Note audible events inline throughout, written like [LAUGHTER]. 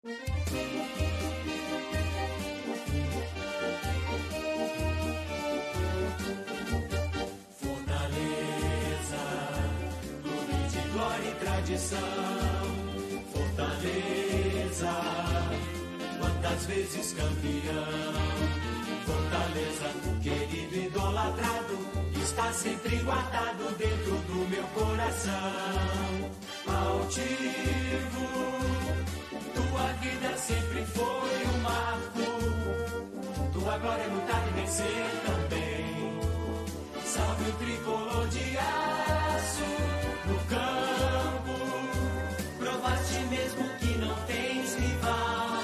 Fortaleza, clube de glória e tradição. Fortaleza, quantas vezes campeão. Fortaleza, querido idolatrado, está sempre guardado dentro do meu coração. Altivo, tua vida sempre foi um marco. Tua glória é lutar e vencer também. Salve o tricolor de aço no campo. Provaste mesmo que não tens rival.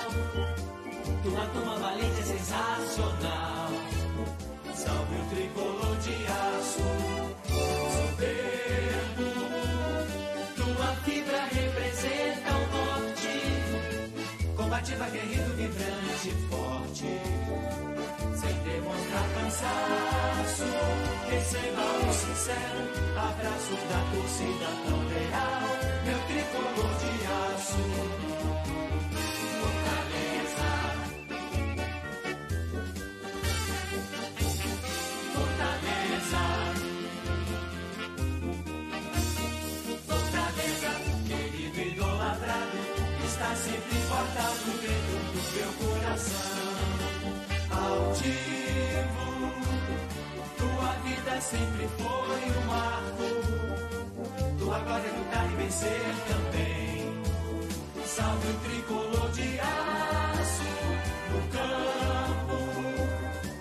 Tua turma valente é sensacional. Salve o tricolor de aço. Combativa, guerreiro, vibrante, forte sem demonstrar cansaço. Receba o sincero abraço da torcida tão leal, meu tricolor de aço. Coração altivo. Tua vida sempre foi um marco. Tua glória é lutar e vencer também. Salve o tricolor de aço no campo.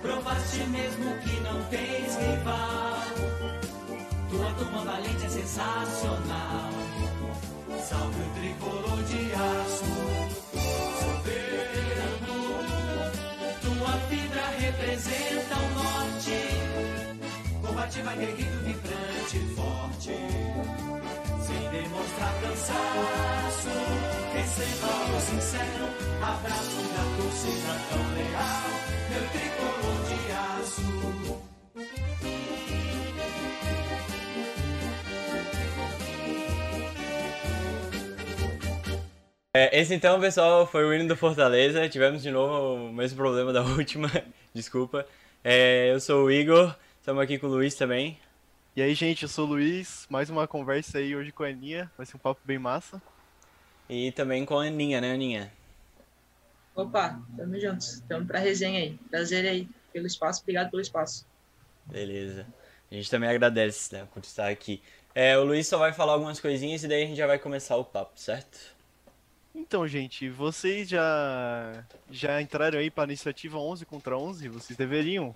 Provaste mesmo que não tens rival. Tua turma valente é sensacional. Salve o tricolor de aço. Representa o norte. Combativa, guerreiro, vibrante, forte. Sem demonstrar cansaço. Receba o sincero abraço da torcida tão leal. Meu tricolor de aço. É, esse então, pessoal, foi o hino do Fortaleza. Tivemos de novo o mesmo problema da [LAUGHS] última, desculpa. É, eu sou o Igor, estamos aqui com o Luiz também. E aí, gente, eu sou o Luiz. Mais uma conversa aí hoje com a Aninha. Vai ser um papo bem massa. E também com a Aninha, né, Aninha? Opa, tamo juntos. Estamos pra resenha aí. Prazer aí pelo espaço. Obrigado pelo espaço. Beleza. A gente também agradece né, por estar aqui. É, o Luiz só vai falar algumas coisinhas e daí a gente já vai começar o papo, certo? Então, gente, vocês já já entraram aí para a iniciativa 11 contra 11? Vocês deveriam.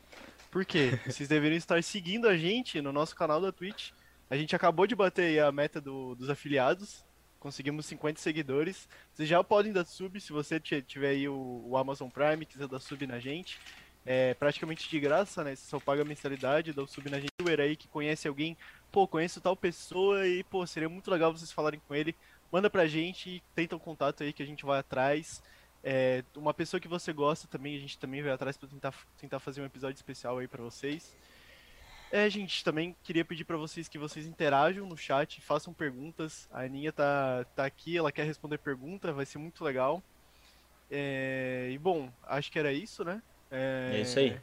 Por quê? [LAUGHS] Vocês deveriam estar seguindo a gente no nosso canal da Twitch. A gente acabou de bater aí a meta do- dos afiliados. Conseguimos 50 seguidores. Vocês já podem dar sub se você ti- tiver aí o, o Amazon Prime, quiser dar sub na gente. É praticamente de graça, né? Você só paga a mensalidade, dá o sub na gente. O aí que conhece alguém, pô, conheço tal pessoa e, pô, seria muito legal vocês falarem com ele. Manda pra gente, tenta um contato aí que a gente vai atrás. É, uma pessoa que você gosta também, a gente também vai atrás pra tentar, tentar fazer um episódio especial aí pra vocês. É, gente, também queria pedir pra vocês que vocês interajam no chat, façam perguntas. A Aninha tá, tá aqui, ela quer responder pergunta, vai ser muito legal. É, e bom, acho que era isso, né? É isso aí.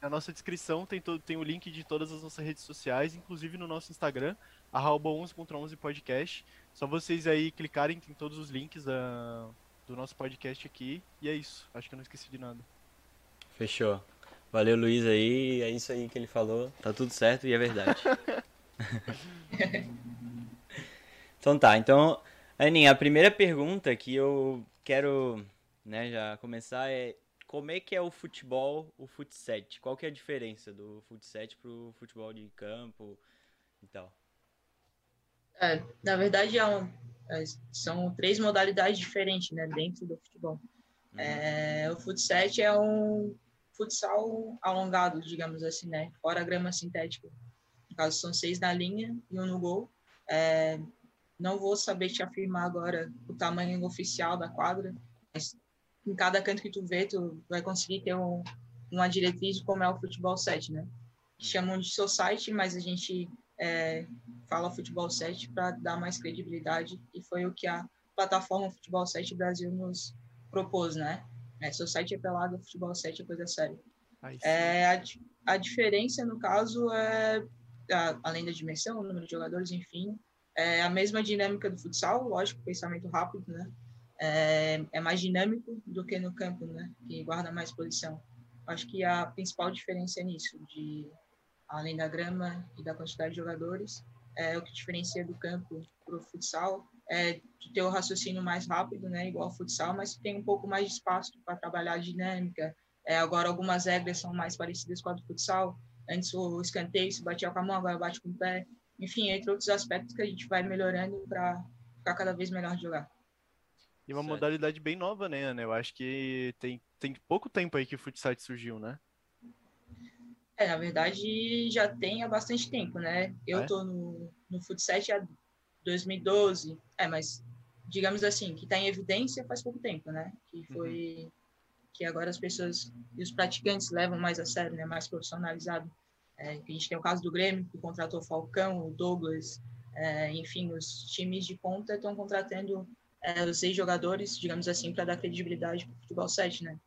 Na nossa descrição tem, todo, tem o link de todas as nossas redes sociais, inclusive no nosso Instagram, arroba 11 contra 11 podcast. Só vocês aí clicarem, tem todos os links da, do nosso podcast aqui. E é isso, acho que eu não esqueci de nada. Fechou. Valeu, Luiz aí. É isso aí que ele falou. Tá tudo certo e é verdade. [LAUGHS] então tá, então, Aninha, a primeira pergunta que eu quero né, já começar é como é que é o futebol, o futset? Qual que é a diferença do futset pro futebol de campo e tal? É, na verdade, é um- é, são três modalidades diferentes né, dentro do futebol. É, o futsal é um futsal alongado, digamos assim, né? Fora a grama sintética. No caso, são seis na linha e um no gol. É, não vou saber te afirmar agora o tamanho oficial da quadra, mas em cada canto que tu vê, tu vai conseguir ter um, uma diretriz de como é o futebol 7, né? Chamam de society, mas a gente é, fala futebol 7 para dar mais credibilidade e foi o que a plataforma Futebol 7 Brasil nos, propôs, né? É, Society é pelado, futebol 7 é coisa séria. É, a, a diferença, no caso, é, a- além da dimensão, o número de jogadores, enfim, é a mesma dinâmica do futsal, lógico, pensamento rápido, né? É, é mais dinâmico do que no campo, né? Que guarda mais posição. Acho que a principal diferença é nisso, de além da grama e da quantidade de jogadores, é o que diferencia do campo para o futsal é de ter o raciocínio mais rápido, né? Igual ao futsal, mas tem um pouco mais de espaço para trabalhar a dinâmica, é, agora, algumas regras são mais parecidas com a do futsal. Antes o escanteio se batia com a mão, agora bate com o pé. Enfim, entre outros aspectos que a gente vai melhorando para ficar cada vez melhor de jogar. E uma Certo. modalidade bem nova, né, Ana? Eu acho que tem, tem pouco tempo aí que o futsal surgiu, né? É, na verdade, já tem há bastante tempo, né? Eu Ah, é? tô no, no Futsal há 2012. É, mas digamos assim, que está em evidência faz pouco tempo, né? Que foi que agora as pessoas e os praticantes levam mais a sério, né? Mais profissionalizado. É, a gente tem o caso do Grêmio, que contratou o Falcão, o Douglas, é, enfim, os times de ponta estão contratando é, os seis jogadores, digamos assim, para dar credibilidade para o futebol 7, né?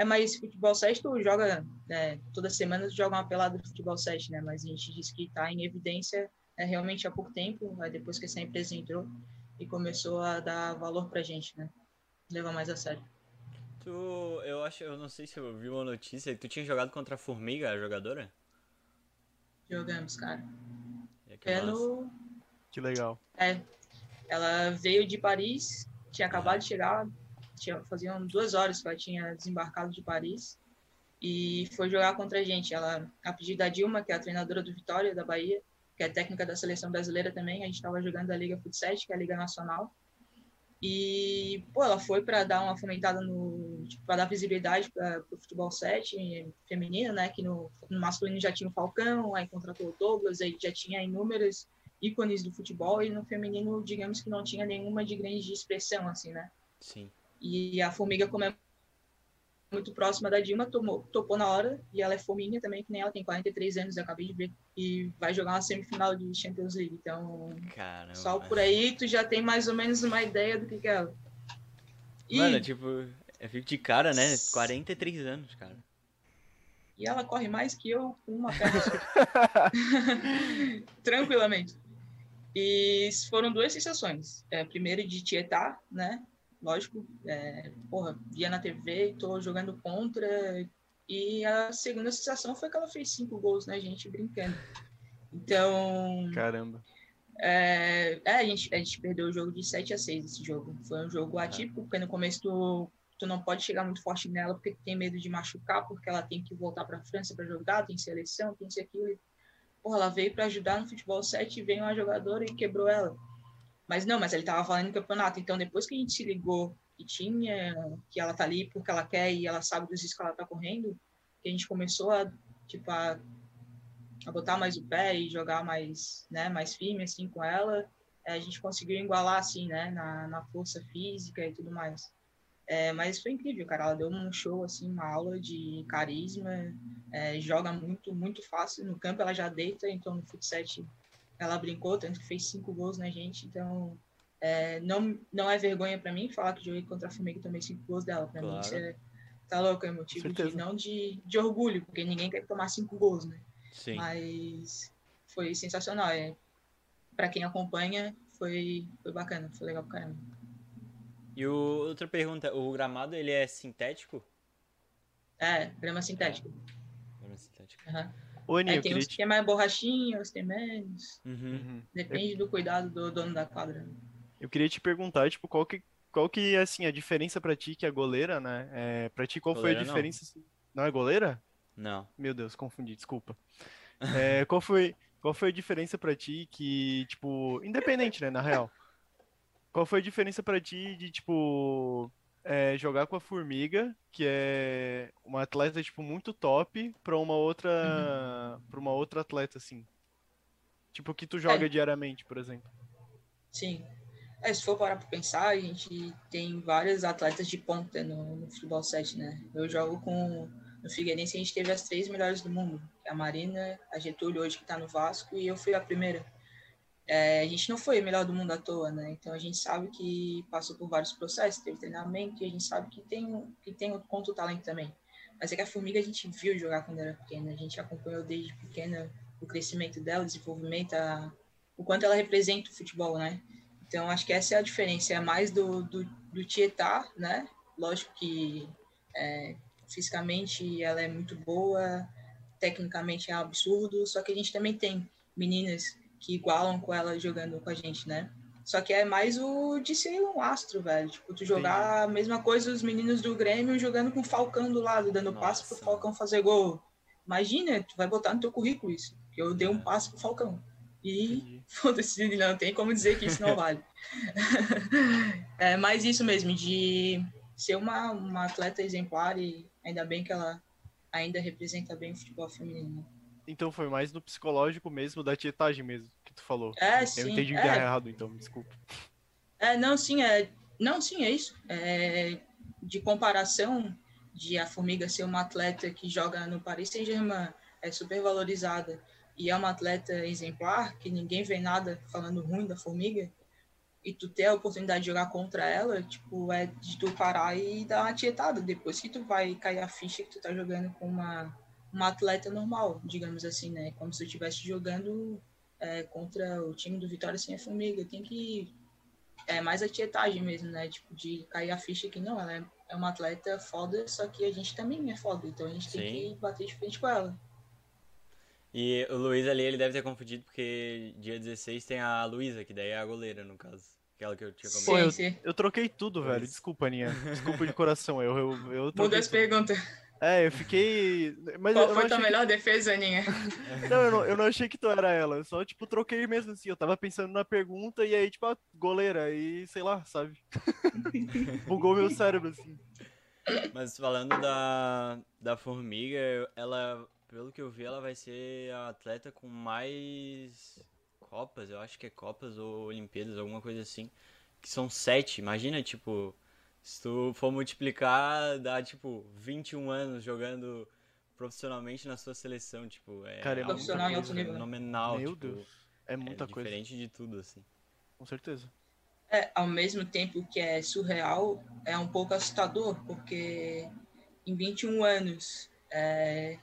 É, mas futebol 7 tu joga, né, toda semana tu joga uma pelada de futebol 7, né? Mas a gente diz que está em evidência é, realmente há pouco tempo, aí depois que essa empresa entrou e começou a dar valor pra gente, né? Levar mais a sério. Tu, eu acho, eu não sei se eu vi uma notícia, tu tinha jogado contra a Formiga, a jogadora? Jogamos, cara. É que É no... Que legal. É, ela veio de Paris, tinha acabado de chegar, tinha, faziam duas horas que ela tinha desembarcado de Paris e foi jogar contra a gente. Ela, a pedido da Dilma, que é a treinadora do Vitória, da Bahia, que é técnica da seleção brasileira também, a gente estava jogando a Liga Futsal, que é a Liga Nacional. E, pô, ela foi para dar uma fomentada no. Tipo, para dar visibilidade para o futebol 7 feminino, né? Que no, no masculino já tinha o Falcão, aí contratou o Douglas, aí já tinha inúmeros ícones do futebol, e no feminino, digamos que não tinha nenhuma de grande expressão, assim, né? Sim. E a Formiga, como é muito próxima da Dilma, tomou, topou na hora, e ela é fominha também, que nem ela tem 43 anos, eu acabei de ver, e vai jogar uma semifinal de Champions League. Então, Caramba. só por aí tu já tem mais ou menos uma ideia do que, que é ela. E, Mano, tipo, eu fico de cara, né? 43 anos, cara. e ela corre mais que eu com uma perna. [LAUGHS] [LAUGHS] Tranquilamente. E foram duas sensações. É, primeiro de tietar, né? Lógico, é, porra, via na TV, tô jogando contra. E a segunda sensação foi que ela fez cinco gols, né, gente? Brincando. Então, Caramba. é, é, a, gente, a gente perdeu o jogo de 7 a 6 esse jogo. Foi um jogo atípico, porque no começo tu, tu não pode chegar muito forte nela porque tu tem medo de machucar, porque ela tem que voltar para a França para jogar, tem seleção, tem isso e aquilo. E, porra, ela veio para ajudar no futebol 7 e veio uma jogadora e quebrou ela. Mas não, mas ele tava falando no campeonato. Então, depois que a gente se ligou que tinha, que ela tá ali porque ela quer e ela sabe dos riscos que ela tá correndo, que a gente começou a, tipo, a, a botar mais o pé e jogar mais, né, mais firme, assim, com ela, é, a gente conseguiu igualar, assim, né, na, na força física e tudo mais. É, mas foi incrível, cara. Ela deu um show, assim, uma aula de carisma, é, joga muito, muito fácil. No campo ela já deita, então no futsal ela brincou, tanto que fez cinco gols na gente, então é, não, não é vergonha pra mim falar que joguei contra a Formiga e tomei cinco gols dela. Pra mim Claro. isso é, tá louco, é motivo de, não de, de orgulho, porque ninguém quer tomar cinco gols, né? Sim. Mas foi sensacional. É, para quem acompanha, foi, foi bacana, foi legal pra caramba. E o, outra pergunta, o gramado ele é sintético? É, grama sintética. Grama sintético. aham. Ô, Aninha, É, eu tem queria uns te... que é mais borrachinha, outros tem menos. Uhum. Uhum. Depende do cuidado do dono da quadra. Eu queria te perguntar, tipo, qual que, qual que é, assim, a diferença pra ti, que é goleira, né? É, pra ti, qual Goleira foi a não. diferença? assim? Não é goleira? Não. Meu Deus, confundi, desculpa. É, qual foi, qual foi a diferença pra ti que, tipo, independente, né, na real. Qual foi a diferença pra ti de, tipo, é, jogar com a Formiga, que é uma atleta, tipo, muito top, pra uma outra, pra uma outra atleta, assim? Tipo, que tu joga É. diariamente, por exemplo. Sim. É, se for parar pra pensar, a gente tem vários atletas de ponta no, no futebol 7, né? Eu jogo com. No Figueirense a gente teve as três melhores do mundo. é A Marina, a Getúlio hoje que tá no Vasco, e eu fui a primeira. É, a gente não foi o melhor do mundo à toa, né? Então a gente sabe que passou por vários processos, teve treinamento e a gente sabe que tem que tem outro talento também. Mas é que a Formiga a gente viu jogar quando era pequena, a gente acompanhou desde pequena o crescimento dela, o desenvolvimento, a, o quanto ela representa o futebol, né? Então acho que essa é a diferença, é mais do, do, do Tietá, né? Lógico que é, fisicamente ela é muito boa, tecnicamente é absurdo, só que a gente também tem meninas que igualam com ela jogando com a gente, né? Só que é mais o de ser um astro, velho. Tipo, tu jogar Entendi. a mesma coisa os meninos do Grêmio jogando com o Falcão do lado, dando Nossa. passe pro Falcão fazer gol. Imagina, tu vai botar no teu currículo isso. Que eu dei um é. passe pro Falcão. E [LAUGHS] foda-se, não tem como dizer que isso não [LAUGHS] vale. [LAUGHS] é mais isso mesmo, de ser uma, uma atleta exemplar e ainda bem que ela ainda representa bem o futebol feminino. Então foi mais no psicológico mesmo, da tietagem mesmo, que tu falou. É, Eu sim. Eu entendi é. errado, então, desculpa. É, não, sim, é. Não, sim, é isso. É, de comparação de a Formiga ser uma atleta que joga no Paris Saint-Germain, é super valorizada, e é uma atleta exemplar, que ninguém vê nada falando ruim da Formiga, e tu ter a oportunidade de jogar contra ela, tipo, é de tu parar e dar uma tietada. Depois que tu vai cair a ficha que tu tá jogando com uma uma atleta normal, digamos assim, né? Como se eu estivesse jogando é, contra o time do Vitória sem a Formiga. Tem que. É mais a tietagem mesmo, né? Tipo, de cair a ficha que não, ela é, é uma atleta foda, só que a gente também é foda, então a gente Sim. tem que bater de frente com ela. E o Luiz ali, ele deve ter confundido porque dia 16 tem a Luísa, que daí é a goleira, no caso. Aquela que eu tinha comentado. Pô, eu, sim. eu troquei tudo, velho. Desculpa, Aninha. Desculpa de coração. Eu, eu, eu as perguntas. É, eu fiquei. Mas Qual foi tua melhor que... defesa, Aninha? [LAUGHS] Não eu, não, eu não achei que tu era ela. Eu só, tipo, troquei mesmo assim. Eu tava pensando na pergunta e aí, tipo, a goleira. E sei lá, sabe? [LAUGHS] Bugou meu cérebro, assim. Mas falando da, da Formiga, ela, pelo que eu vi, ela vai ser a atleta com mais Copas. Eu acho que é Copas ou Olimpíadas, alguma coisa assim. Que são sete. Imagina, tipo se tu for multiplicar, dá tipo 21 anos jogando profissionalmente na sua seleção, tipo, é Cara, é profissional nível. Né? Fenomenal, Meu tipo, Deus. É muita é coisa. diferente de tudo, assim. Com certeza. É, ao mesmo tempo que é surreal, é um pouco assustador, porque em 21 anos é,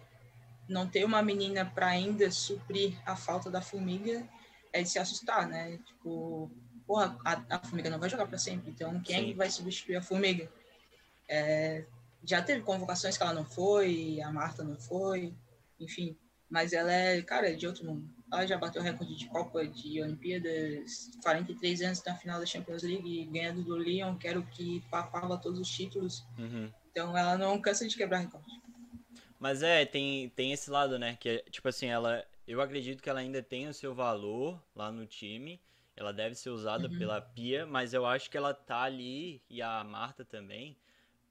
não ter uma menina para ainda suprir a falta da formiga é de se assustar, né? Tipo, porra, a, a Formiga não vai jogar para sempre, então quem Sim. vai substituir a Formiga? É, já teve convocações que ela não foi, a Marta não foi, enfim, mas ela é, cara, é de outro mundo. Ela já bateu recorde de Copa, de Olimpíadas, 43 anos na final da Champions League, ganhando do Lyon, que era o que papava todos os títulos. Uhum. Então ela não cansa de quebrar recorde. Mas é, tem, tem esse lado, né? Que, tipo assim, ela. Eu acredito que ela ainda tem o seu valor lá no time. Ela deve ser usada uhum. pela Pia, mas eu acho que ela tá ali, e a Marta também,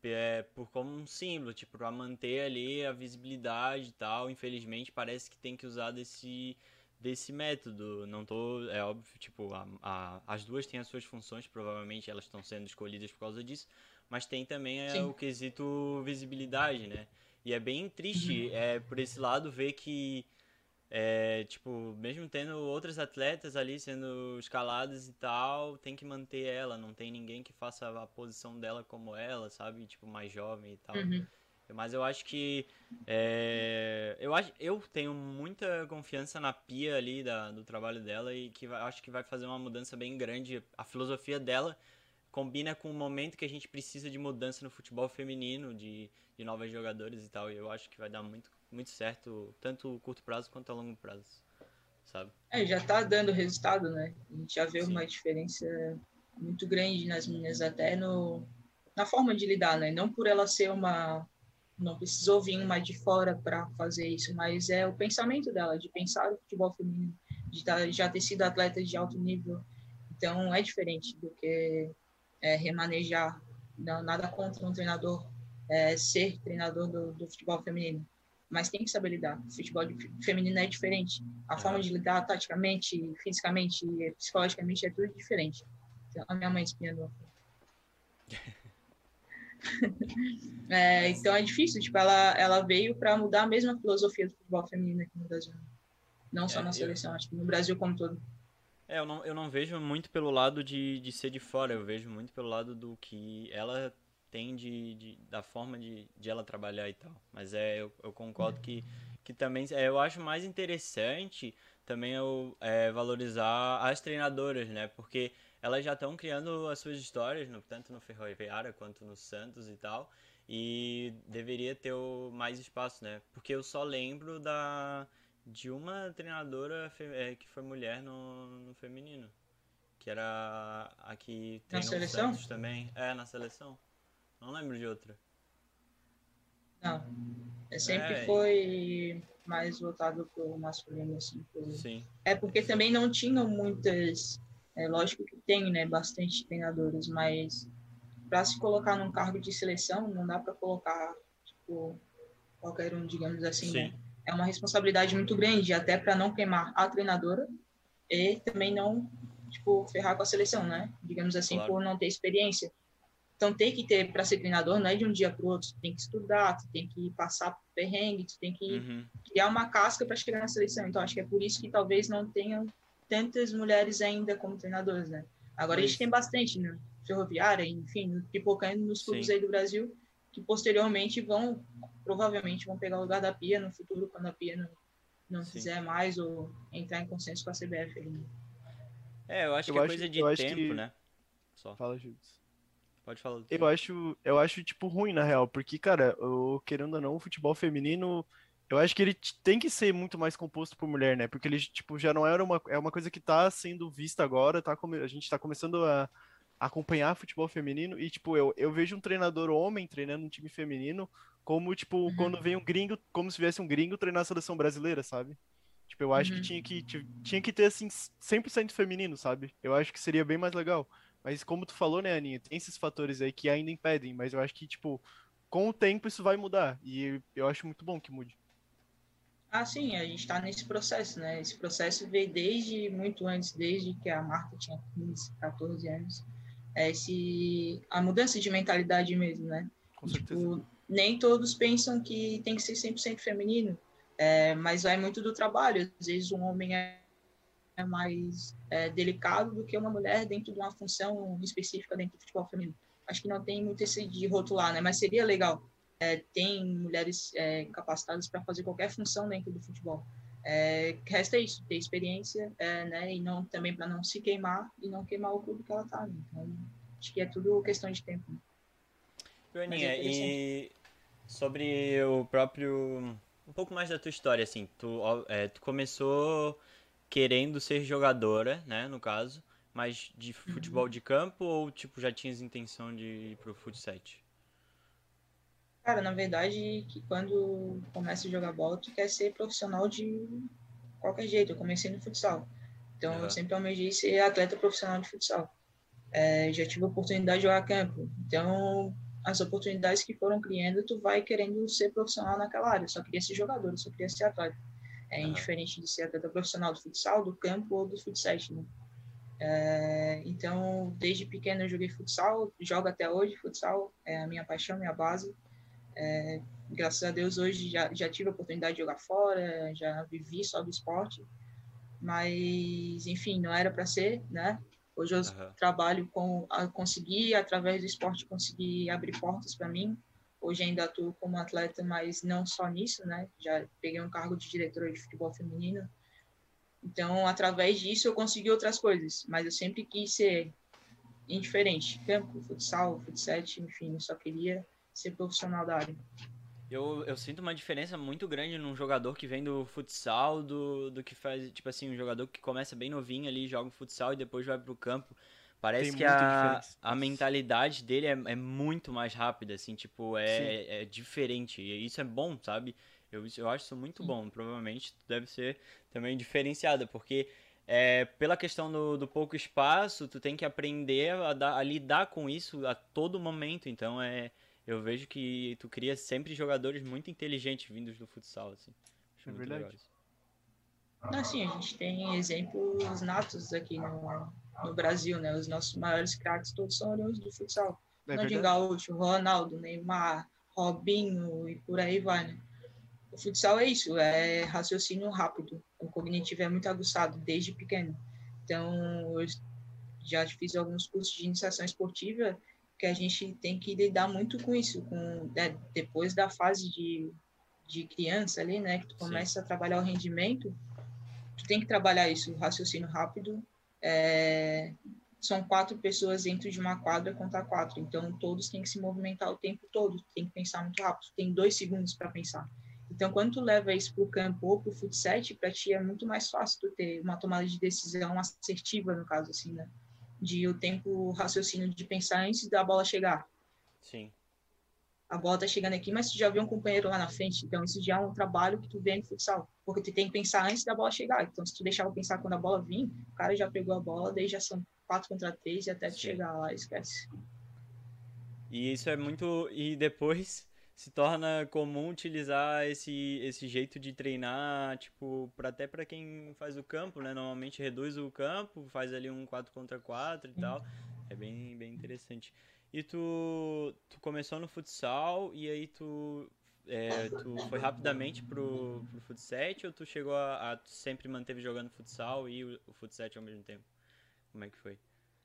é, por como um símbolo, tipo, pra manter ali a visibilidade e tal. Infelizmente, parece que tem que usar desse, desse método. Não tô. É óbvio, tipo, a, a, as duas têm as suas funções, provavelmente elas estão sendo escolhidas por causa disso, mas tem também é, o quesito visibilidade, né? E é bem triste, uhum. é, por esse lado, ver que é, tipo, mesmo tendo outras atletas ali sendo escaladas e tal, tem que manter ela, não tem ninguém que faça a posição dela como ela, sabe? Tipo, mais jovem e tal. Uhum. Mas eu acho que. É, eu, acho, eu tenho muita confiança na Pia ali, da, do trabalho dela, e que vai, acho que vai fazer uma mudança bem grande. A filosofia dela combina com o momento que a gente precisa de mudança no futebol feminino, de, de novas jogadoras e tal. E eu acho que vai dar muito muito certo, tanto curto prazo quanto a longo prazo, sabe? É, já tá dando resultado, né? A gente já vê Sim. uma diferença muito grande nas meninas, até no, na forma de lidar, né? Não por ela ser uma. Não precisou vir uma de fora para fazer isso, mas é o pensamento dela, de pensar o futebol feminino, de tá, já ter sido atleta de alto nível. Então é diferente do que é, remanejar. Não, nada contra um treinador é, ser treinador do, do futebol feminino mas tem que saber lidar. O futebol feminino é diferente. A é. forma de lidar taticamente, fisicamente, psicologicamente é tudo diferente. Então, a minha mãe espinhando. [LAUGHS] é, então é difícil, tipo, ela, ela veio para mudar a mesma filosofia do futebol feminino aqui no Brasil. Não só é, na seleção, eu... acho que no Brasil como todo. É, eu não, eu não vejo muito pelo lado de, de ser de fora, eu vejo muito pelo lado do que ela tem de, de da forma de, de ela trabalhar e tal. Mas é, eu, eu concordo que, que também, é, eu acho mais interessante também eu é, valorizar as treinadoras, né? Porque elas já estão criando as suas histórias, no, tanto no Ferroviária quanto no Santos e tal. E deveria ter o, mais espaço, né? Porque eu só lembro da de uma treinadora é, que foi mulher no, no feminino. Que era a que na seleção? Santos também. É, na seleção. Não lembro de outra. Não. É, sempre é, foi mais voltado pro masculino, assim. Pro... Sim. É porque também não tinham muitas. É lógico que tem, né? Bastante treinadores, mas para se colocar num cargo de seleção, não dá para colocar, tipo, qualquer um, digamos assim, Sim. né? É uma responsabilidade muito grande, até para não queimar a treinadora e também não, tipo, ferrar com a seleção, né? Digamos assim, Claro. por não ter experiência. Então tem que ter para ser treinador, não é de um dia para o outro, tu tem que estudar, tu tem que passar por perrengue, tu tem que Uhum. criar uma casca para chegar na seleção. Então acho que é por isso que talvez não tenham tantas mulheres ainda como treinadoras, né? Agora a gente tem bastante, né? Ferroviária, enfim, pipocando nos clubes Sim. aí do Brasil, que posteriormente vão, provavelmente vão pegar o lugar da Pia no futuro, quando a Pia não, não Sim. quiser mais ou entrar em consenso com a CBF. ali, né? É, eu acho Eu que é acho- coisa de tempo, que- né? Só. Fala, Judas. Pode falar. Eu acho, eu acho, tipo, ruim, na real, porque, cara, o, querendo ou não, o futebol feminino, eu acho que ele tem que ser muito mais composto por mulher, né? Porque ele, tipo, já não era uma, é uma coisa que tá sendo vista agora, tá, come- a gente tá começando a acompanhar futebol feminino e, tipo, eu, eu vejo um treinador homem treinando um time feminino como, tipo, Uhum. quando vem um gringo, como se viesse um gringo treinar a seleção brasileira, sabe? Tipo, eu acho Uhum. que tinha que, ti- tinha que ter, assim, 100% feminino, sabe? Eu acho que seria bem mais legal. Mas como tu falou, né, Aninha, tem esses fatores aí que ainda impedem, mas eu acho que, tipo, com o tempo isso vai mudar. E eu acho muito bom que mude. Ah, sim, a gente está nesse processo, né? Esse processo veio desde muito antes, desde que a Marta tinha 15, 14 anos. É esse, a mudança de mentalidade mesmo, né? Com certeza. Tipo, nem todos pensam que tem que ser 100% feminino, é, mas vai muito do trabalho. Às vezes um homem é, é mais é, delicado do que uma mulher dentro de uma função específica dentro do futebol feminino. Acho que não tem muito esse de rotular, né? Mas seria legal. É, tem mulheres é, capacitadas para fazer qualquer função dentro do futebol. É, resta isso, ter experiência, é, né? E não também para não se queimar e não queimar o clube que ela tá. Né? Então, acho que é tudo questão de tempo. né? Joaninha, é e sobre o próprio. Um pouco mais da tua história, assim. Tu, é, tu começou querendo ser jogadora, né, no caso, mas de futebol de campo ou, tipo, já tinhas intenção de ir pro futsal? Cara, na verdade, que quando começa a jogar bola, tu quer ser profissional de qualquer jeito. Eu comecei no futsal. Então, Aham. eu sempre almejei ser atleta profissional de futsal. É, já tive a oportunidade de jogar campo. Então, as oportunidades que foram criando, tu vai querendo ser profissional naquela área. Eu só queria ser jogador, eu só queria ser atleta. É indiferente de ser atleta profissional do futsal, do campo ou do futsal, né? É, então, desde pequeno eu joguei futsal, jogo até hoje. Futsal é a minha paixão, minha base. É, graças a Deus hoje já, já tive a oportunidade de jogar fora, já vivi só do esporte, mas enfim, não era para ser, né? Hoje eu Aham. trabalho com a conseguir através do esporte conseguir abrir portas para mim. Hoje ainda atuo como atleta, mas não só nisso, né? Já peguei um cargo de diretora de futebol feminino. Então, através disso eu consegui outras coisas, mas eu sempre quis ser indiferente, campo, futsal, futsal, enfim, só queria ser profissional da área. Eu, eu sinto uma diferença muito grande num jogador que vem do futsal do, do que faz, tipo assim, um jogador que começa bem novinho ali, joga um futsal e depois vai pro campo. Parece Tem que a, a mentalidade dele é, é muito mais rápida, assim, tipo, é, é diferente. E isso é bom, sabe? Eu, eu acho isso muito bom. Provavelmente deve ser também diferenciada, porque é, pela questão do, do pouco espaço, tu tem que aprender a, dar- a lidar com isso a todo momento. Então é. Eu vejo que tu cria sempre jogadores muito inteligentes vindos do futsal, assim. Acho É muito verdade. legal isso. Assim, a gente tem exemplos natos aqui no, no Brasil, né? Os nossos maiores craques todos são oriundos do futsal. É Ronaldinho? Gaúcho, Ronaldo, Neymar, Robinho e por aí vai, né? O futsal é isso, é raciocínio rápido. O cognitivo é muito aguçado desde pequeno. Então, eu já fiz alguns cursos de iniciação esportiva que a gente tem que lidar muito com isso, com né, depois da fase de, de criança ali, né, que tu começa Sim. a trabalhar o rendimento, tu tem que trabalhar isso, o raciocínio rápido. É, são quatro pessoas dentro de uma quadra contra quatro, então todos têm que se movimentar o tempo todo, tem que pensar muito rápido, tem dois segundos para pensar. Então, quando tu leva isso para o campo ou para o futsal, para ti é muito mais fácil tu ter uma tomada de decisão assertiva, no caso, assim, né? De o tempo raciocínio de pensar antes da bola chegar. Sim. A bola tá chegando aqui, mas tu já viu um companheiro lá na frente, então isso já é um trabalho que tu vê no futsal, porque tu tem que pensar antes da bola chegar. Então, se tu deixar pensar quando a bola vir, o cara já pegou a bola, daí já são quatro contra três e até tu chegar lá, esquece. E isso é muito. E depois se torna comum utilizar esse, esse jeito de treinar, tipo, pra, até para quem faz o campo, né? Normalmente reduz o campo, faz ali um 4 contra 4 e uhum. tal. É bem, bem interessante. E tu, tu começou no futsal e aí tu, é, tu foi rapidamente pro, pro futsal ou tu chegou a, a tu sempre manteve jogando futsal e o, o futsal ao mesmo tempo? Como é que foi?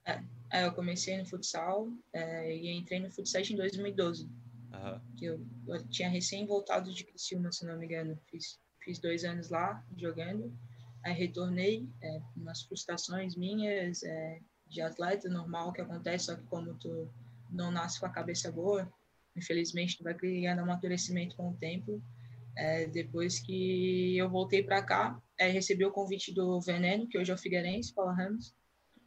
É, eu comecei no futsal é, e entrei no futsal em 2012. Uhum. Que eu, eu, tinha recém voltado de Criciúma, se não me engano. Fiz, fiz dois anos lá jogando. Aí retornei, é, umas frustrações minhas é, de atleta, normal que acontece, só que como tu não nasce com a cabeça boa, infelizmente vai criando amadurecimento com o tempo. É, depois que eu voltei para cá, é, recebi o convite do Veneno, que hoje é o Figueirense, Paula Ramos,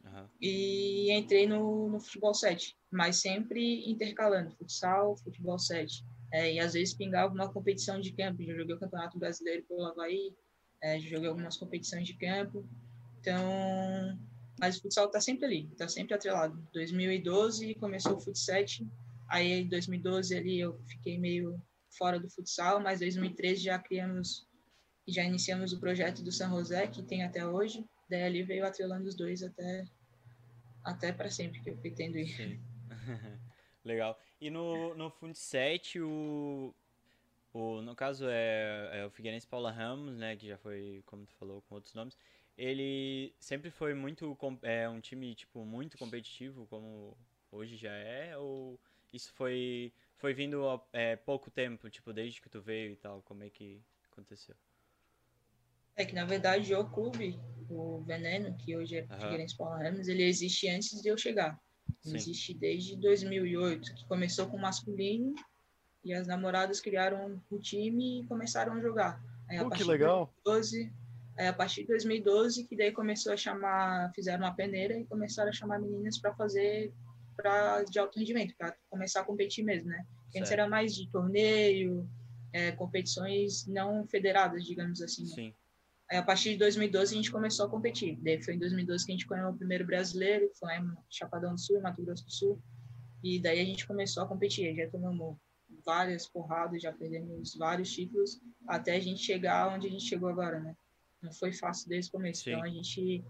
uhum. e entrei no, no futebol 7 mas sempre intercalando futsal, futebol 7. É, e às vezes pingava uma competição de campo. Já joguei o Campeonato Brasileiro pelo Havaí, é, joguei algumas competições de campo. Então, mas o futsal está sempre ali, está sempre atrelado. 2012 começou o futsal, aí em 2012 ali eu fiquei meio fora do futsal, mas 2013 já criamos, já iniciamos o projeto do San José, que tem até hoje. Daí ali veio atrelando os dois até até para sempre que eu pretendo ir. Sim. [LAUGHS] Legal. E no, no Fund 7, o, o, no caso é, é o Figueirense Paula Ramos, né, que já foi, como tu falou, com outros nomes, ele sempre foi muito, é um time, tipo, muito competitivo, como hoje já é, ou isso foi, foi vindo é, pouco tempo, tipo, desde que tu veio e tal, como é que aconteceu? É que, na verdade, o clube, o Veneno, que hoje é. Figueirense Paula Ramos, ele existe antes de eu chegar. Sim. Existe desde 2008, que começou com masculino e as namoradas criaram o time e começaram a jogar. Aí, a que legal! 2012, aí, a partir de 2012, que daí começou a chamar, fizeram uma peneira e começaram a chamar meninas para fazer pra, de alto rendimento, para começar a competir mesmo, né? Antes era mais de torneio, é, competições não federadas, digamos assim. Né? Sim. Aí, a partir de 2012, a gente começou a competir. Daí foi em 2012 que a gente ganhou o primeiro brasileiro, foi lá em Chapadão do Sul, em Mato Grosso do Sul. E daí a gente começou a competir. Já tomamos várias porradas, já perdemos vários títulos, até a gente chegar onde a gente chegou agora, né? Não foi fácil desde o começo. Sim. Então a gente,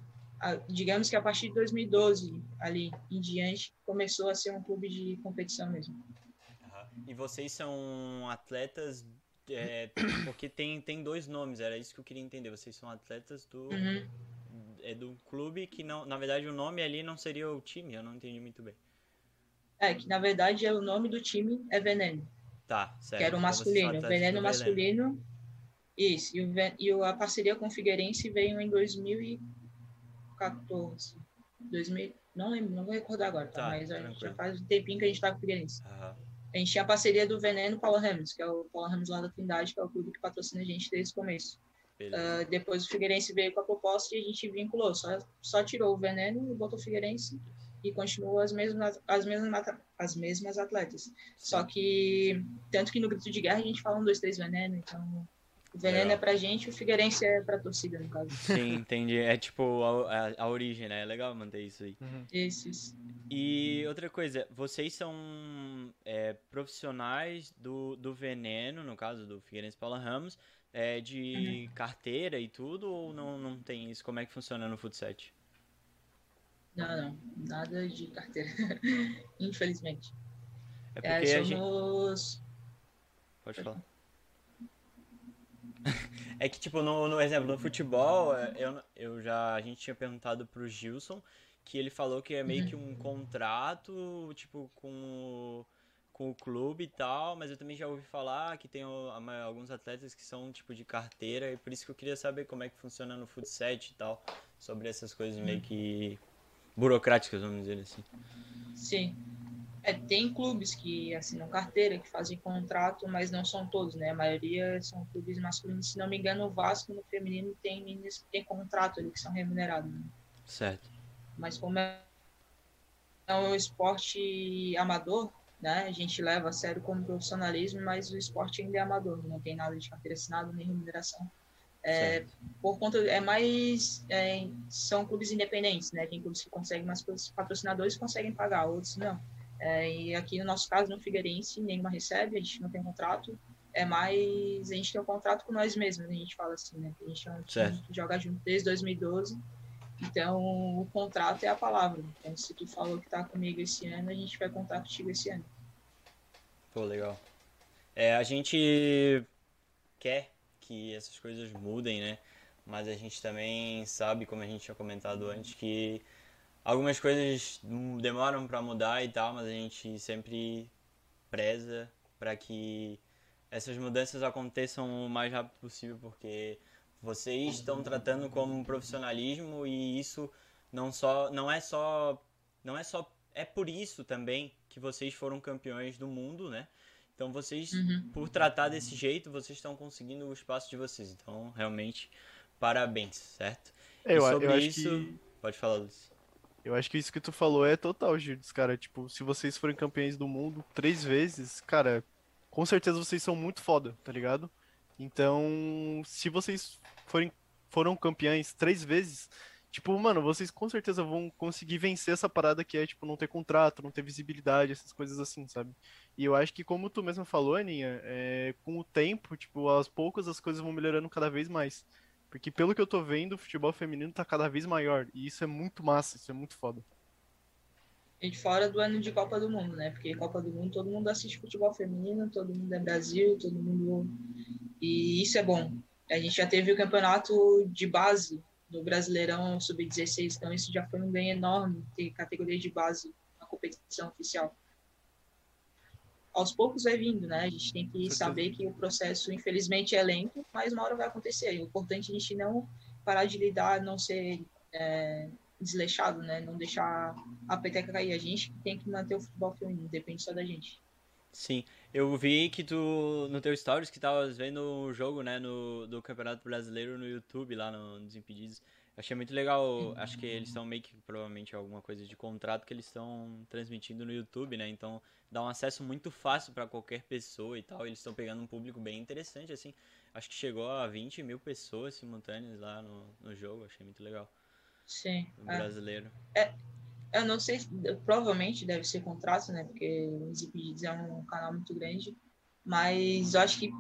digamos que a partir de 2012, ali em diante, começou a ser um clube de competição mesmo. E vocês são atletas é, porque tem, tem dois nomes, era isso que eu queria entender. Vocês são atletas do. Uhum. É do clube que não. Na verdade, o nome ali não seria o time, eu não entendi muito bem. É, que na verdade é o nome do time é Veneno. Tá, certo. Que era o então, masculino. Veneno masculino. Isso. E, o, e a parceria com o Figueirense veio em 2014. 2000, não lembro, não vou recordar agora, tá? tá mas já faz um tempinho que a gente tá com o Figueirense. Uhum. A gente tinha a parceria do Veneno Paulo Ramos, que é o Paulo Ramos lá da Trindade, que é o clube que patrocina a gente desde o começo. Uh, depois o Figueirense veio com a proposta e a gente vinculou. Só, só tirou o Veneno e botou o Figueirense e continuou as mesmas, as mesmas, as mesmas atletas. Só que, tanto que no grito de guerra a gente fala um, dois, três Veneno, então o veneno é, é pra gente, o Figueirense é pra torcida, no caso. Sim, entendi. É tipo a, a, a origem, né? É legal manter isso aí. Uhum. Isso, isso. E outra coisa, vocês são é, profissionais do, do veneno, no caso do Figueirense Paula Ramos, é, de uhum. carteira e tudo, ou não, não tem isso? Como é que funciona no Futset? Não, não. Nada de carteira. [LAUGHS] Infelizmente. É porque é, somos... Gente... Pode falar. [LAUGHS] É que, tipo, no, no exemplo, no futebol, é, eu, eu já, a gente tinha perguntado pro Gilson, que ele falou que é meio que um contrato, tipo, com, o- com o clube e tal, mas eu também já ouvi falar que tem alguns atletas que são, tipo, de carteira, e por isso que eu queria saber como é que funciona no futsal e tal, sobre essas coisas meio que burocráticas, vamos dizer assim. Sim. É, tem clubes que assinam carteira, que fazem contrato, mas não são todos, né? A maioria são clubes masculinos. Se não me engano, o Vasco no feminino tem meninas que têm contrato ali, que são remunerados. Né? Certo. Mas como é é um esporte amador, né? A gente leva a sério como profissionalismo, mas o esporte ainda é amador, não tem nada de carteira assinada nem remuneração. É, por conta é mais é, são clubes independentes, né? Tem clubes que conseguem, mas patrocinadores conseguem pagar, outros não. É, e aqui no nosso caso no Figueirense nenhuma recebe, a gente não tem contrato. É mais a gente tem um contrato com nós mesmos, a gente fala assim, né? A gente é um time Certo. que joga junto desde 2012. Então o contrato é a palavra. Então se tu falou que tá comigo esse ano, a gente vai contar contigo esse ano. Pô, legal. É, a gente quer que essas coisas mudem, né? Mas a gente também sabe, como a gente tinha comentado antes, que algumas coisas demoram pra mudar e tal, mas a gente sempre preza para que essas mudanças aconteçam o mais rápido possível, porque vocês estão tratando como um profissionalismo e isso não só não é só não é só é por isso também que vocês foram campeões do mundo, né? Então vocês Uhum. por tratar desse jeito, vocês estão conseguindo o espaço de vocês. Então, realmente, parabéns, certo? Eu, e sobre eu acho isso, que. pode falar, Luiz. Eu acho que isso que tu falou é total, Gildes, cara. Tipo, se vocês forem campeões do mundo três vezes, cara, com certeza vocês são muito foda, tá ligado? Então, se vocês forem, foram campeões três vezes, tipo, mano, vocês com certeza vão conseguir vencer essa parada que é, tipo, não ter contrato, não ter visibilidade, essas coisas assim, sabe? E eu acho que, como tu mesma falou, Aninha, é, com o tempo, tipo, aos poucos as coisas vão melhorando cada vez mais. Porque pelo que eu tô vendo, o futebol feminino tá cada vez maior. E isso é muito massa, isso é muito foda. E de fora do ano de Copa do Mundo, né? Porque Copa do Mundo todo mundo assiste futebol feminino, todo mundo é Brasil, todo mundo. E isso é bom. A gente já teve o campeonato de base do Brasileirão Sub-16, então isso já foi um ganho enorme ter categoria de base na competição oficial. Aos poucos vai vindo, né? A gente tem que saber que o processo, infelizmente, é lento, mas uma hora vai acontecer. O importante é a gente não parar de lidar, não ser é, desleixado, né? Não deixar a peteca cair. A gente tem que manter o futebol feminino, depende só da gente. Sim, eu vi que tu, no teu stories, que tava vendo o jogo, né, no, do Campeonato Brasileiro no YouTube, lá no, nos Impedidos. Achei muito legal, acho que eles estão meio que, provavelmente, alguma coisa de contrato que eles estão transmitindo no YouTube, né, então dá um acesso muito fácil para qualquer pessoa e tal, eles estão pegando um público bem interessante, assim, acho que chegou a 20 mil pessoas simultâneas lá no, no jogo, achei muito legal, Sim. no é. brasileiro. Eu não sei, provavelmente deve ser contrato, né? Porque o Desimpedidos é um canal muito grande, mas eu acho que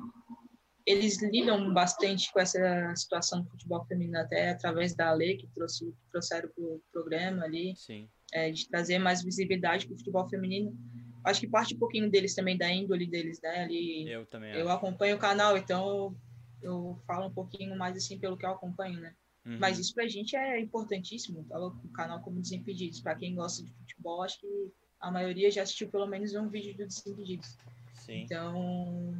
eles lidam bastante com essa situação do futebol feminino, até através da lei que trouxe, trouxeram para o programa ali, Sim, é, de trazer mais visibilidade para o futebol feminino. Acho que parte um pouquinho deles também, da índole deles, né? Ali, eu também eu acho. acompanho o canal, então eu falo um pouquinho mais assim pelo que eu acompanho, né? Uhum. Mas isso pra gente é importantíssimo, tá? o canal como Desimpedidos. Pra quem gosta de futebol, acho que a maioria já assistiu pelo menos um vídeo do Desimpedidos. Sim, Então,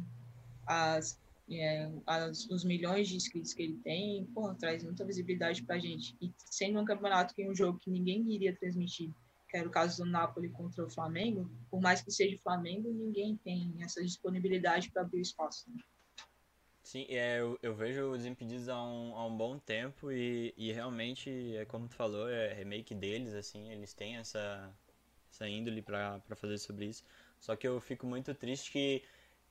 as, é, as- os milhões de inscritos que ele tem, traz muita visibilidade pra gente. E sendo um campeonato que é um jogo que ninguém iria transmitir, que era o caso do Napoli contra o Flamengo, por mais que seja o Flamengo, ninguém tem essa disponibilidade para abrir o espaço. né? Sim, é, eu, eu vejo os Impedidos há um, há um bom tempo e, e realmente, é como tu falou, é remake deles, assim, eles têm essa, essa índole pra fazer sobre isso. Só que eu fico muito triste que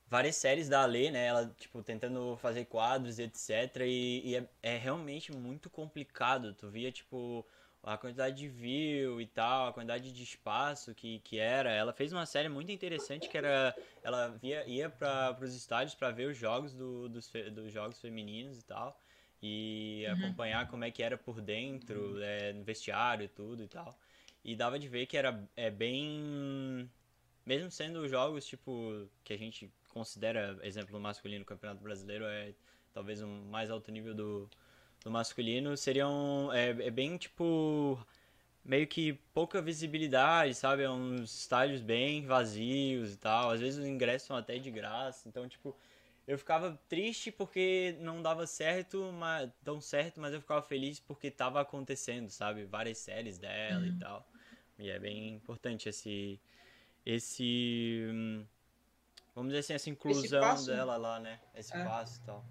várias séries da Ale, né, ela, tipo, tentando fazer quadros, etc, e, e é, é realmente muito complicado. Tu via, tipo, a quantidade de view e tal, a quantidade de espaço que, que era. Ela fez uma série muito interessante que era ela via, ia para os estádios para ver os jogos do, dos, dos jogos femininos e tal e acompanhar como é que era por dentro é, no vestiário e tudo e tal e dava de ver que era é bem mesmo sendo jogos tipo que a gente considera exemplo masculino no Campeonato Brasileiro é talvez um mais alto nível do, do masculino, seriam. É, é bem tipo. Meio que pouca visibilidade, sabe? É uns estádios bem vazios e tal. Às vezes os ingressos são até de graça. Então, tipo, eu ficava triste porque não dava certo, mas, tão certo, mas eu ficava feliz porque tava acontecendo, sabe? Várias séries dela uhum. e tal. E é bem importante esse. Esse. Vamos dizer assim, essa inclusão dela lá, né? Esse é. passo e tal.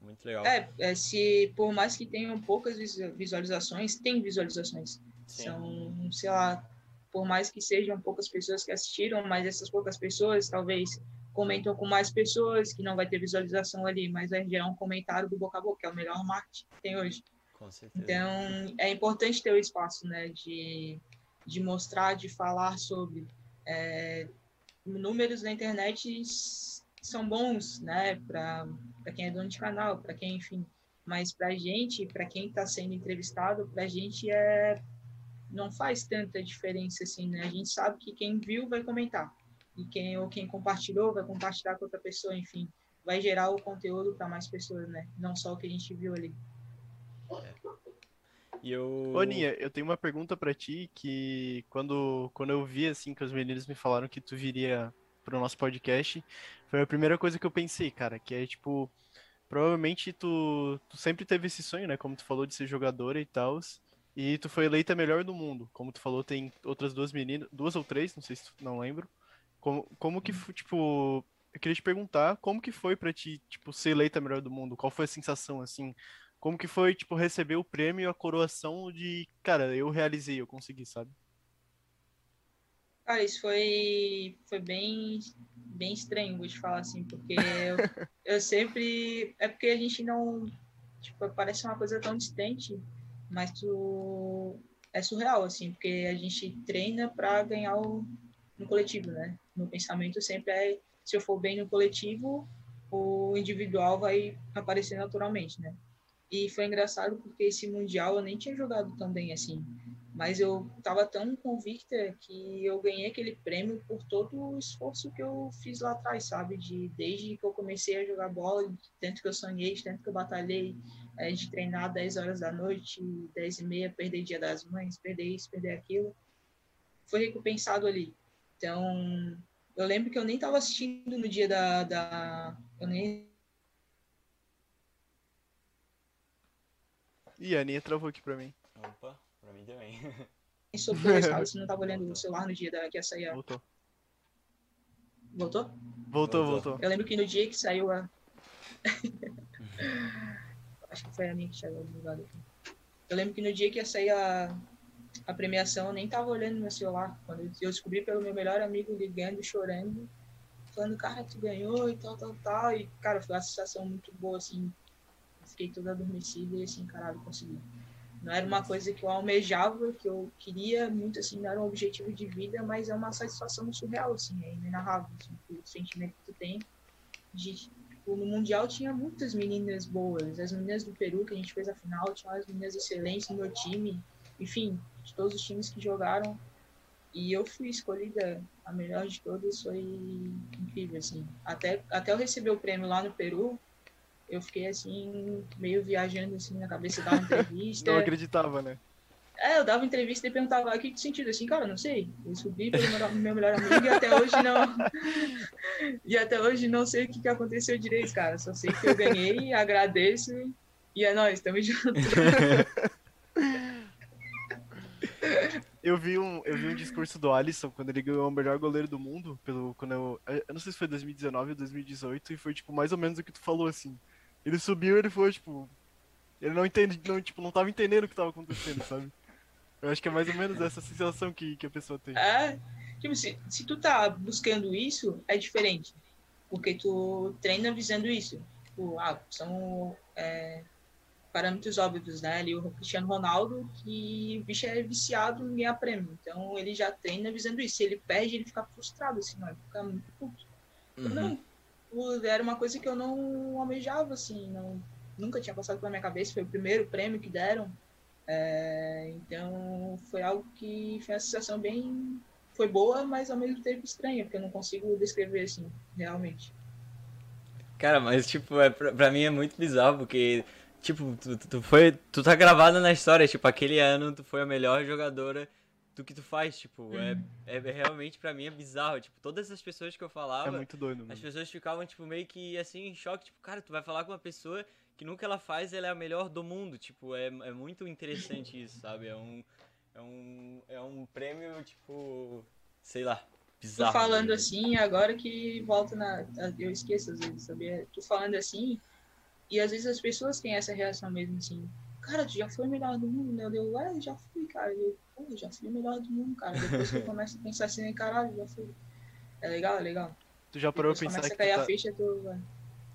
Muito legal. É, é, se por mais que tenham poucas visualizações, tem visualizações. Sim. São, sei lá, por mais que sejam poucas pessoas que assistiram, mas essas poucas pessoas talvez comentam com mais pessoas, que não vai ter visualização ali, mas vai gerar um comentário do boca a boca, que é o melhor marketing que tem hoje. Com certeza. Então, é importante ter o espaço, né, de, de mostrar, de falar sobre. É, números na internet são bons, né, para quem é dono de canal, para quem, enfim, mas para a gente, para quem está sendo entrevistado, para a gente é não faz tanta diferença assim, né? A gente sabe que quem viu vai comentar e quem ou quem compartilhou vai compartilhar com outra pessoa, enfim, vai gerar o conteúdo para mais pessoas, né? Não só o que a gente viu ali. É. E eu... Ô, Ninha, eu tenho uma pergunta para ti que quando, quando eu vi, assim, que os meninos me falaram que tu viria pro nosso podcast, foi a primeira coisa que eu pensei, cara, que é, tipo, provavelmente tu, tu sempre teve esse sonho, né, como tu falou, de ser jogadora e tal, e tu foi eleita melhor do mundo, como tu falou, tem outras duas meninas, duas ou três, não sei se tu não lembro, como, como que, tipo, eu queria te perguntar como que foi para ti, tipo, ser eleita melhor do mundo? Qual foi a sensação, assim? Como que foi, tipo, receber o prêmio e a coroação de, cara, eu realizei, eu consegui, sabe? Cara, isso foi, foi bem, bem estranho, vou te falar assim, porque eu, [LAUGHS] eu sempre. É porque a gente não. Tipo, parece uma coisa tão distante, mas tu. É surreal, assim, porque a gente treina para ganhar o, no coletivo, né? Meu pensamento sempre é, se eu for bem no coletivo, o individual vai aparecer naturalmente, né? E foi engraçado porque esse mundial eu nem tinha jogado tão bem assim, mas eu estava tão convicta que eu ganhei aquele prêmio por todo o esforço que eu fiz lá atrás, sabe? De desde que eu comecei a jogar bola, tanto que eu sonhei, tanto que eu batalhei, é, de treinar 10 horas da noite, 10 e meia, perder dia das mães, perder isso, perder aquilo, foi recompensado ali. Então, eu lembro que eu nem estava assistindo no dia da, da. Eu nem. Ih, a Aninha travou aqui pra mim. Opa, pra mim também. Sobre o [LAUGHS] você não estava olhando o celular no dia da, que ia sair a... Voltou. Voltou? Voltou, voltou. Eu lembro que no dia que saiu a. [LAUGHS] Acho que foi a minha que saiu do lugar aqui. Eu lembro que no dia que ia sair a, a premiação, eu nem tava olhando no meu celular. Quando eu descobri pelo meu melhor amigo ligando, chorando, falando, cara, tu ganhou e tal, tal, tal. E, cara, foi uma sensação muito boa, assim. Fiquei toda adormecida e, assim, caralho, consegui. Não era uma coisa que eu almejava, que eu queria muito, assim, não era um objetivo de vida, mas é uma satisfação surreal, assim, é inenarrável, assim, o sentimento que tu tem de tipo, no Mundial tinha muitas meninas boas. As meninas do Peru, que a gente fez a final, tinha as meninas excelentes no meu time. Enfim, de todos os times que jogaram. E eu fui escolhida a melhor de todas, foi incrível, assim. Até, até eu receber o prêmio lá no Peru, eu fiquei, assim, meio viajando, assim, na cabeça, dava [LAUGHS] entrevista. Não acreditava, né? É, eu dava entrevista e perguntava, ah, que sentido? Assim, cara, não sei. Eu subi pelo meu, meu melhor amigo e até hoje não... [LAUGHS] e até hoje não sei o que, que aconteceu direito, cara. Só sei que eu ganhei, [LAUGHS] agradeço e é nóis, tamo junto. Eu vi, um, eu vi um discurso do Alisson quando ele ganhou o melhor goleiro do mundo, pelo, quando eu, eu não sei se foi 2019 ou 2018, e foi tipo mais ou menos o que tu falou assim. Ele subiu, ele foi tipo, ele não entende, não, tipo, não tava entendendo o que tava acontecendo, [LAUGHS] sabe? Eu acho que é mais ou menos essa sensação que, que a pessoa tem. É, tipo, se, se tu tá buscando isso, é diferente. Porque tu treina visando isso. Tipo, ah, são é, parâmetros óbvios, né? Ali o Cristiano Ronaldo, que o bicho é viciado em ganhar prêmio. Então ele já treina visando isso. Se ele perde, ele fica frustrado, assim, não, ele fica muito puto. Uhum. Não, era uma coisa que eu não almejava, assim, não, nunca tinha passado pela minha cabeça. Foi o primeiro prêmio que deram. É, então foi algo que foi uma sensação bem. Foi boa, mas ao mesmo tempo estranha, porque eu não consigo descrever assim, realmente. Cara, mas tipo, é, pra, pra mim é muito bizarro, porque, tipo, tu, tu, foi. Tu tá gravado na história, tipo, aquele ano tu foi a melhor jogadora do que tu faz, tipo, é, é, é realmente pra mim é bizarro. Tipo, todas as pessoas que eu É falava, muito doido, as mano. pessoas ficavam, tipo, meio que assim, em choque, tipo, cara, tu vai falar com uma pessoa que nunca ela faz, ela é a melhor do mundo. Tipo, é, é muito interessante isso, sabe? É um. É um. É um prêmio, tipo. Sei lá. Tu Bizarro. falando né? assim, agora que volta na. Eu esqueço às vezes, sabia? Tu falando assim, e às vezes as pessoas têm essa reação mesmo assim. Cara, tu já foi o melhor do mundo, né? Eu digo, já fui, cara. Eu, pô, já fui o melhor do mundo, cara. Depois que eu começo a pensar assim, caralho, já fui. É legal, é legal. Tu já parou Depois pra pensar que tu a tá, ficha, tu.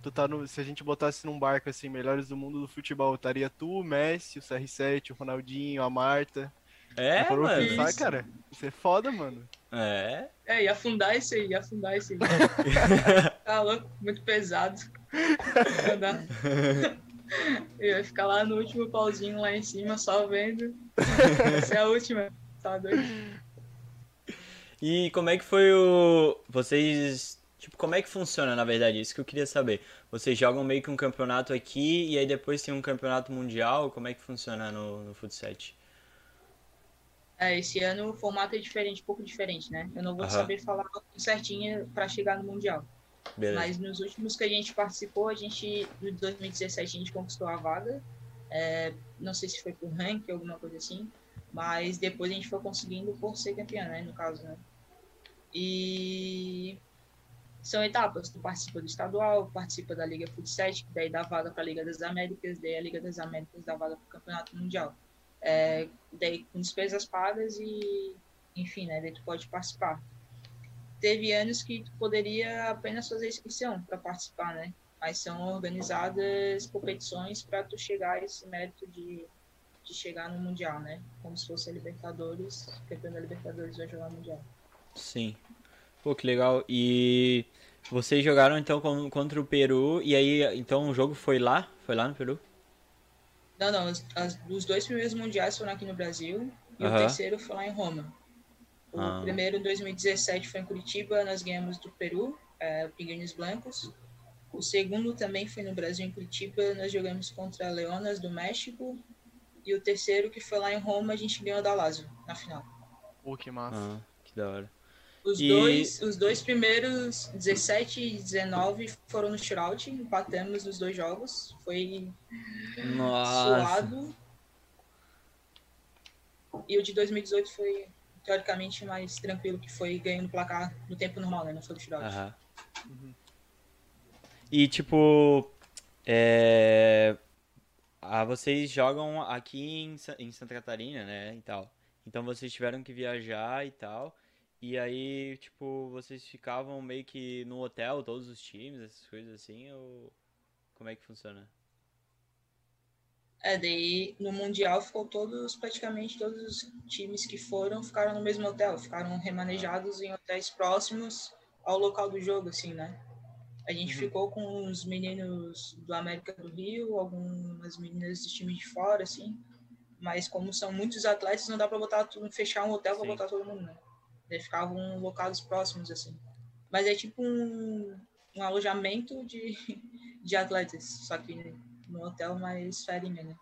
tu tá no. Se a gente botasse num barco assim, melhores do mundo do futebol, estaria tu, o Messi, o CR7, o Ronaldinho, a Marta. É, já mano. pensar, isso. cara? Isso é foda, mano. É. É, ia afundar isso aí, ia afundar isso aí. [LAUGHS] tá louco, muito pesado. [LAUGHS] Não dá. [LAUGHS] Eu ia ficar lá no último pauzinho lá em cima, só vendo. [LAUGHS] Essa é a última. Tá doido? E como é que foi o. Vocês. Tipo, como é que funciona, na verdade? Isso que eu queria saber. Vocês jogam meio que um campeonato aqui e aí depois tem um campeonato mundial? Como é que funciona no, no Futsal? É, esse ano o formato é diferente, um pouco diferente, né? Eu não vou saber falar certinho pra chegar no Mundial. Beleza. Mas nos últimos que a gente participou, a gente, no 2017, a gente conquistou a vaga. É, não sei se foi por ranking, alguma coisa assim. Mas depois a gente foi conseguindo por ser campeã, né? No caso, né? E são etapas. Tu participa do estadual, participa da Liga Futsal, que daí dá vaga para a Liga das Américas, daí a Liga das Américas dá vaga para o Campeonato Mundial. É, daí com despesas pagas e, enfim, né? Daí tu pode participar. Teve anos que tu poderia apenas fazer inscrição para participar, né? Mas são organizadas competições para tu chegar a esse mérito de, de chegar no Mundial, né? Como se fosse a Libertadores, campeão da Libertadores vai jogar Mundial. Sim. Pô, que legal. E vocês jogaram então contra o Peru e aí então o jogo foi lá? Foi lá no Peru? Não, não, os, as- os dois primeiros mundiais foram aqui no Brasil e o Aham. terceiro foi lá em Roma. O Ah. primeiro, em 2017, foi em Curitiba, nós ganhamos do Peru, é, o Pinguins Blancos. O segundo também foi no Brasil, em Curitiba, nós jogamos contra a Leonas do México. E o terceiro, que foi lá em Roma, a gente ganhou da Lazio, na final. Pô, que massa. Ah, que da hora. Os, E- dois, os dois primeiros, 17 e 19, foram no shootout, empatamos nos dois jogos. Foi Nossa. suado. E o de 2018 foi teoricamente mais tranquilo, que foi ganhando no placar no tempo normal, né? Não foi do shootout. Aham. E tipo, é... ah, vocês jogam aqui em, Sa- em Santa Catarina, né, e tal. Então vocês tiveram que viajar e tal. E aí, tipo, vocês ficavam meio que no hotel, todos os times, essas coisas assim, ou como é que funciona? É, daí no Mundial ficou todos, praticamente todos os times que foram ficaram no mesmo hotel, ficaram remanejados em hotéis próximos ao local do jogo, assim, né? A gente Uhum. ficou com os meninos do América do Rio, algumas meninas de time de fora, assim. Mas como são muitos atletas, não dá pra botar tudo, fechar um hotel pra Sim. botar todo mundo, né? Daí ficavam locados próximos, assim. Mas é tipo um, um alojamento de, [LAUGHS] de atletas, só que no hotel mais ferinha, né?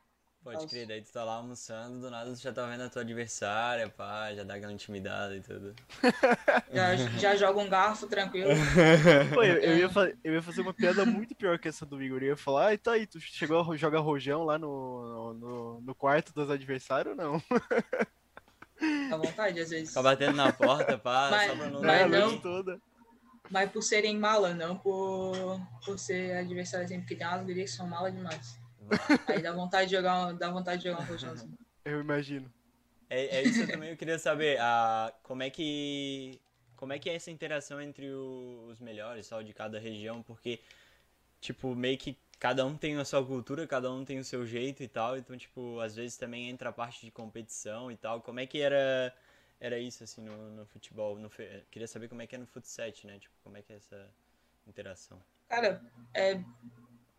Pode Nossa. crer, daí tu tá lá almoçando, do nada tu já tá vendo a tua adversária, pá, já dá aquela intimidade e tudo. [LAUGHS] Já, já joga um garfo tranquilo. Pô, eu, eu ia eu ia fazer uma piada muito pior que essa do Igor. Eu ia falar, ai, tá aí, tu chegou a jogar rojão lá no, no, no quarto dos adversários ou não? À vontade, às vezes. Fica batendo na porta, pá, Mas- só pra não mas É, não- toda. Mas por serem mala, não por, por ser adversário assim, porque tem umas gurias que são mala demais. [LAUGHS] Aí dá vontade de jogar, um- dá vontade de jogar um rojãozinho. Eu imagino. É, é isso eu também eu queria saber, ah, como é que como é que é essa interação entre o- os melhores, só de cada região, porque tipo, meio que cada um tem a sua cultura, cada um tem o seu jeito e tal, então tipo, às vezes também entra a parte de competição e tal. Como é que era era isso assim no, no futebol? No, queria saber como é que é no futsal, né? Tipo, como é que é essa interação? Cara, é,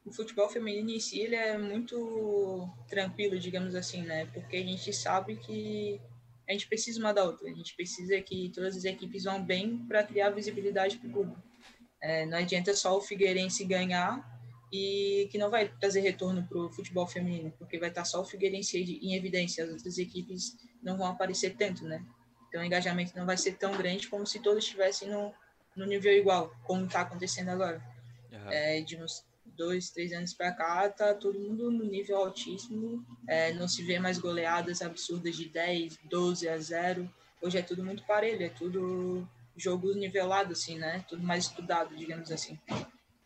o futebol feminino em si ele é muito tranquilo, digamos assim, né? Porque a gente sabe que a gente precisa uma da outra. A gente precisa que todas as equipes vão bem para criar visibilidade para o público. É, não adianta só o Figueirense ganhar e que não vai trazer retorno para o futebol feminino, porque vai estar só o Figueirense em evidência, as outras equipes não vão aparecer tanto, né? Então o engajamento não vai ser tão grande como se todos estivessem no, no nível igual, como está acontecendo agora. Uhum. É, de uns dois, três anos para cá, tá todo mundo no nível altíssimo, é, não se vê mais goleadas absurdas de 10, 12 a 0. Hoje é tudo muito parelho, é tudo jogo nivelado, assim, né? Tudo mais estudado, digamos assim.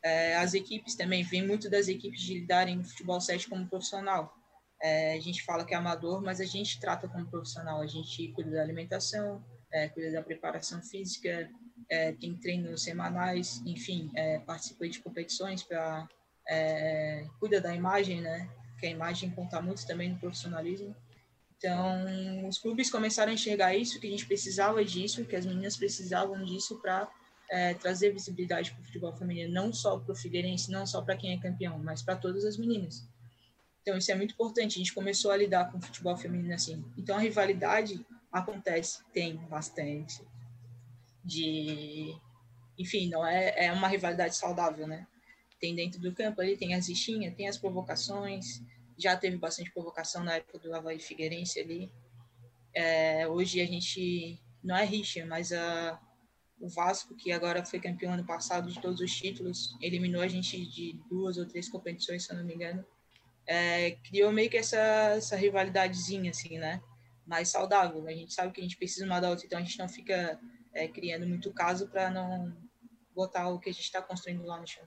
É, as equipes também, vem muito das equipes de lidarem no futebol 7 como profissional. É, a gente fala que é amador, mas a gente trata como profissional. A gente cuida da alimentação, é, cuida da preparação física, é, tem treinos semanais, enfim, é, participa de competições para é, cuida da imagem, né? Que a imagem conta muito também no profissionalismo. Então, os clubes começaram a enxergar isso, que a gente precisava disso, que as meninas precisavam disso para é, trazer visibilidade para o futebol feminino, não só para o Figueirense, não só para quem é campeão, mas para todas as meninas. Então, isso é muito importante. A gente começou a lidar com o futebol feminino assim. Então, a rivalidade acontece, tem bastante. De. Enfim, não é, é uma rivalidade saudável, né? Tem dentro do campo ali, tem as rixinhas, tem as provocações. Já teve bastante provocação na época do Havaí Figueirense ali. É, hoje a gente. Não é rixa, mas a, o Vasco, que agora foi campeão ano passado de todos os títulos, eliminou a gente de duas ou três competições, se eu não me engano. É, criou meio que essa, essa rivalidadezinha, assim, né? Mais saudável. A gente sabe que a gente precisa uma da outra, então a gente não fica é, criando muito caso para não botar o que a gente está construindo lá no chão.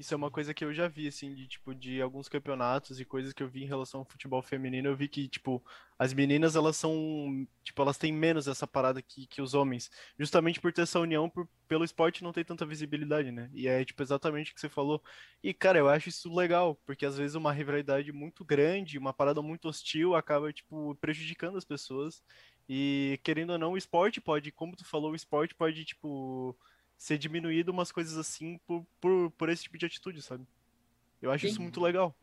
Isso é uma coisa que eu já vi, assim, de, tipo, de alguns campeonatos e coisas que eu vi em relação ao futebol feminino. Eu vi que, tipo, as meninas, elas são, tipo, elas têm menos essa parada que, que os homens. Justamente por ter essa união, por, pelo esporte não ter tanta visibilidade, né? E é, tipo, exatamente o que você falou. E, cara, eu acho isso legal, porque às vezes uma rivalidade muito grande, uma parada muito hostil, acaba, tipo, prejudicando as pessoas. E, querendo ou não, o esporte pode, como tu falou, o esporte pode, tipo ser diminuído umas coisas assim por, por, por esse tipo de atitude, sabe? Eu acho Sim. isso muito legal.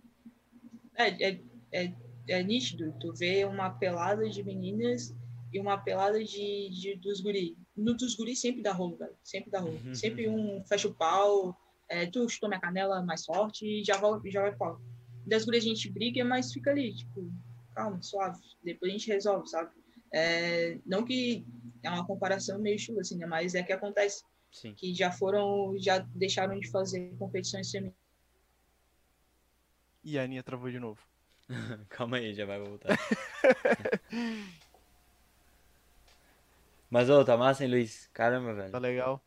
É, é, é, é, nítido. Tu vê uma pelada de meninas e uma pelada de, de dos guri. No dos guri sempre dá rolo, velho. Sempre dá rolo. Uhum. Sempre um fecha o pau, é, tu chutou minha canela mais forte e já vai, já vai pau. Das guri a gente briga, mas fica ali, tipo, calma, suave. Depois a gente resolve, sabe? É, não que é uma comparação meio chula, assim, né? Mas é que acontece. Sim. que já foram, já deixaram de fazer competições femininas. E a Aninha travou de novo. [LAUGHS] Calma aí, já vai voltar. [LAUGHS] Mas, ô, tá massa, hein, Luiz? Caramba, velho. Tá legal.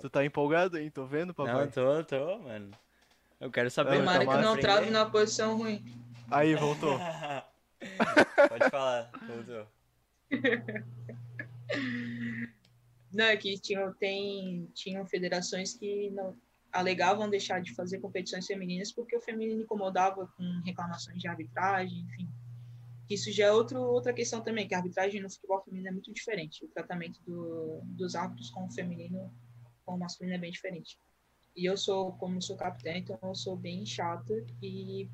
Tu tá empolgado, hein? Tô vendo, papai? Não, tô, tô, mano. Eu quero saber. Tomara que não trave na posição ruim. Aí, voltou. [LAUGHS] Pode falar, voltou. Não, é que tinham, tem, tinham federações que não alegavam deixar de fazer competições femininas porque o feminino incomodava com reclamações de arbitragem, enfim. Isso já é outro, outra questão também, que a arbitragem no futebol feminino é muito diferente. O tratamento do, dos árbitros com o feminino com o masculino é bem diferente. E eu sou, como sou capitã, então eu sou bem chata e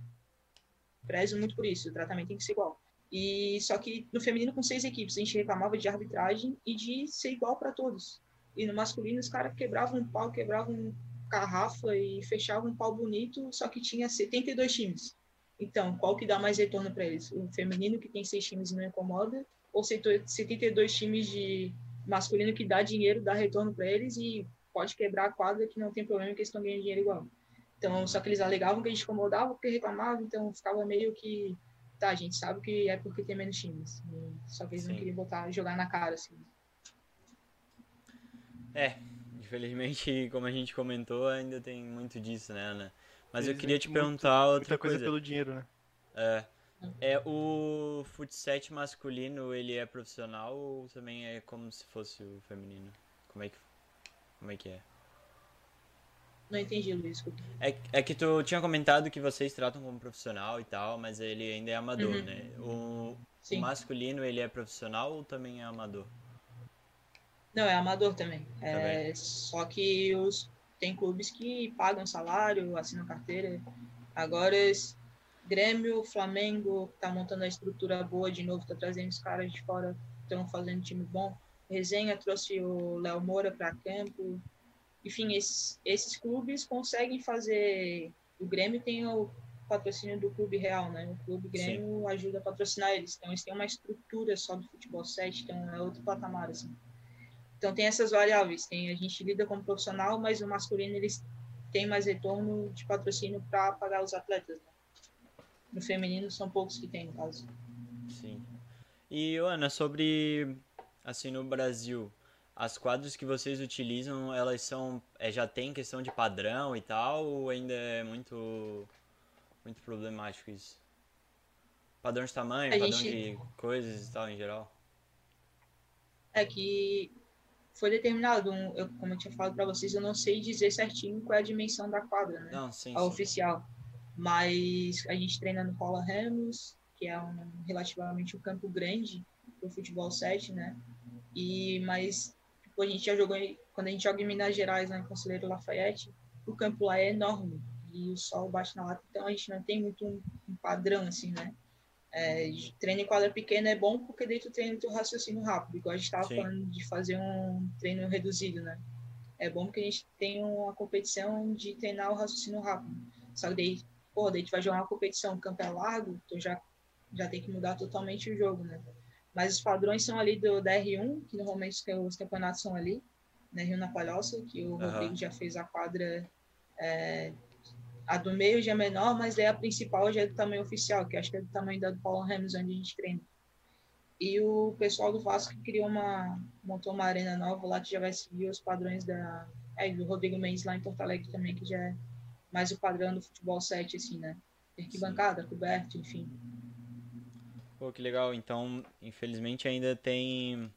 prezo muito por isso. O tratamento tem que ser igual. E só que no feminino com seis equipes a gente reclamava de arbitragem e de ser igual para todos. E no masculino os caras quebravam um pau, quebravam garrafa e fechavam um pau bonito, só que tinha 72 times. Então, qual que dá mais retorno para eles? O feminino que tem seis times e não incomoda ou 72 times de masculino que dá dinheiro, dá retorno para eles e pode quebrar a quadra que não tem problema que eles estão ganhando dinheiro igual. Então, só que eles alegavam que a gente incomodava porque reclamava, então ficava meio que tá, a gente sabe que é porque tem menos times. Só que eles Sim. não queriam botar, jogar na cara, assim. É, infelizmente, como a gente comentou, ainda tem muito disso, né, Ana? Mas eu queria te perguntar muito, outra muita coisa. pelo dinheiro, né? É. É, o futsal masculino, ele é profissional ou também é como se fosse o feminino? Como é que, como é, que é? Não entendi, Luiz. É, é que tu tinha comentado que vocês tratam como profissional e tal, mas ele ainda é amador, uhum. né? O, o, masculino, ele é profissional ou também é amador? Não, é amador também. É, só que os, tem clubes que pagam salário, assinam carteira. Agora, Grêmio, Flamengo, tá montando a estrutura boa de novo, tá trazendo os caras de fora, estão fazendo time bom. Resenha trouxe o Léo Moura para campo enfim, esses, esses clubes conseguem fazer. O Grêmio tem o patrocínio do Clube Real, né? O Clube Grêmio Sim. ajuda a patrocinar eles. Então, eles têm uma estrutura só do futebol 7, então é outro patamar, assim. Então, tem essas variáveis. Tem, a gente lida como profissional, mas o masculino, eles têm mais retorno de patrocínio para pagar os atletas, né? No feminino, são poucos que tem, no caso. Sim. E, Ana, sobre, assim, no Brasil, as quadras que vocês utilizam, elas são, é, já tem questão de padrão e tal, ou ainda é muito muito problemático isso. Padrão de tamanho, a padrão gente... de coisas e tal em geral. É que foi determinado, eu, como eu tinha falado para vocês, eu não sei dizer certinho qual é a dimensão da quadra, né? Não, sim, a sim. oficial. Mas a gente treina no Paula Ramos, que é um, relativamente um campo grande pro futebol 7, né? E, mas a gente já jogou, quando a gente joga em Minas Gerais, em Conselheiro Lafayette, o campo lá é enorme e o sol bate na lata, então a gente não tem muito um, um padrão, assim, né? É, treino em quadra pequena é bom porque daí tu treina teu raciocínio rápido, igual a gente estava falando de fazer um treino reduzido, né? É bom porque a gente tem uma competição de treinar o raciocínio rápido. Só que daí, pô, daí tu vai jogar uma competição, o campo é largo, tu já, já tem que mudar totalmente o jogo, né? Mas os padrões são ali do, da R1, que normalmente os campeonatos são ali, na R1 na Palhoça, que o uhum. Rodrigo já fez a quadra é, a do meio já é menor, mas é a principal já é do tamanho oficial, que acho que é do tamanho da do Paulo Ramos, onde a gente treina. E o pessoal do Vasco criou uma, montou uma arena nova lá que já vai seguir os padrões da, é, do Rodrigo Mendes lá em Porto Alegre também, que já é mais o padrão do futebol 7, assim, né? Arquibancada, coberto, enfim. Pô, que legal. Então, infelizmente ainda tem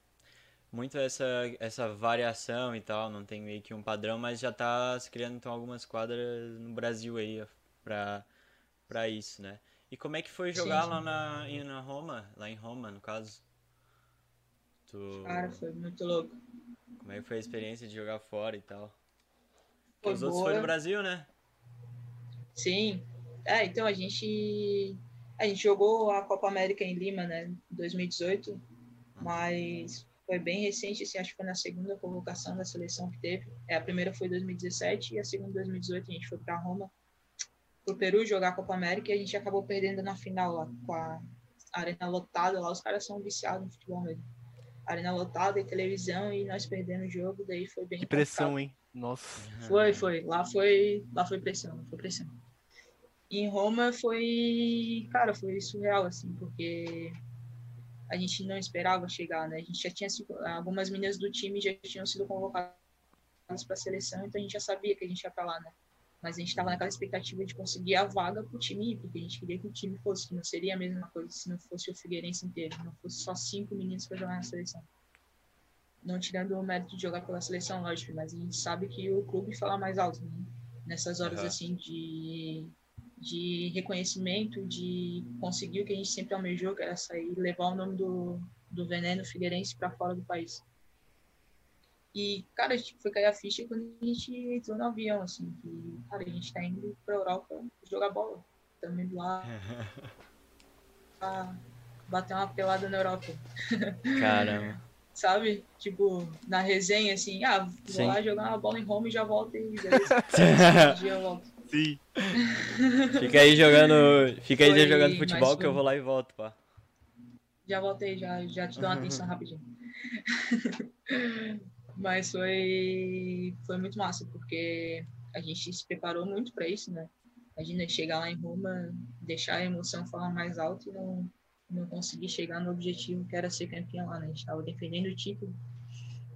muito essa, essa variação e tal, não tem meio que um padrão, mas já tá se criando então algumas quadras no Brasil aí pra, pra isso, né? E como é que foi jogar sim, sim. lá na, na Roma, lá em Roma, no caso? Tu... Cara, foi muito louco. Como é que foi a experiência de jogar fora e tal? Foi Os boa. outros foi no Brasil, né? Sim. É, então a gente a gente jogou a Copa América em Lima, né, em 2018, mas foi bem recente, assim, acho que foi na segunda convocação da seleção que teve. É, a primeira foi em 2017 e a segunda em 2018 a gente foi para Roma, pro Peru jogar a Copa América e a gente acabou perdendo na final lá, com a arena lotada lá, os caras são viciados no futebol mesmo. Arena lotada e televisão e nós perdendo o jogo, daí foi bem Que pressão, hein? Nossa. Foi, foi. Lá foi, lá foi pressão, foi pressão. Em Roma foi, cara, foi surreal assim, porque a gente não esperava chegar, né? A gente já tinha algumas meninas do time já tinham sido convocadas para a seleção, então a gente já sabia que a gente ia para lá, né? Mas a gente estava naquela expectativa de conseguir a vaga para o time, porque a gente queria que o time fosse, que não seria a mesma coisa se não fosse o Figueirense inteiro, não fosse só cinco meninos para jogar na seleção. Não tirando o mérito de jogar pela seleção, lógico, mas a gente sabe que o clube fala mais alto, né? Nessas horas, uhum. assim, de de reconhecimento, de conseguir o que a gente sempre almejou, que era sair, levar o nome do, do Veneno Figueirense para fora do país. E, cara, gente foi cair a ficha quando a gente entrou no avião, assim, que, cara, a gente tá indo pra Europa jogar bola. Estamos indo lá [LAUGHS] pra bater uma pelada na Europa. Caramba. [LAUGHS] Sabe? Tipo, na resenha, assim, ah, vou Sim. lá jogar uma bola em Roma e já volto e beleza. dia eu volto. Sim. Fica aí jogando. Fica aí Foi, jogando futebol que eu vou lá e volto, pá. Já voltei, já, já te dou uma atenção rapidinho. [LAUGHS] mas foi, foi muito massa, porque a gente se preparou muito para isso, né? Imagina chegar lá em Roma, deixar a emoção falar mais alto e não, não conseguir chegar no objetivo que era ser campeão lá, né? A gente estava defendendo o título.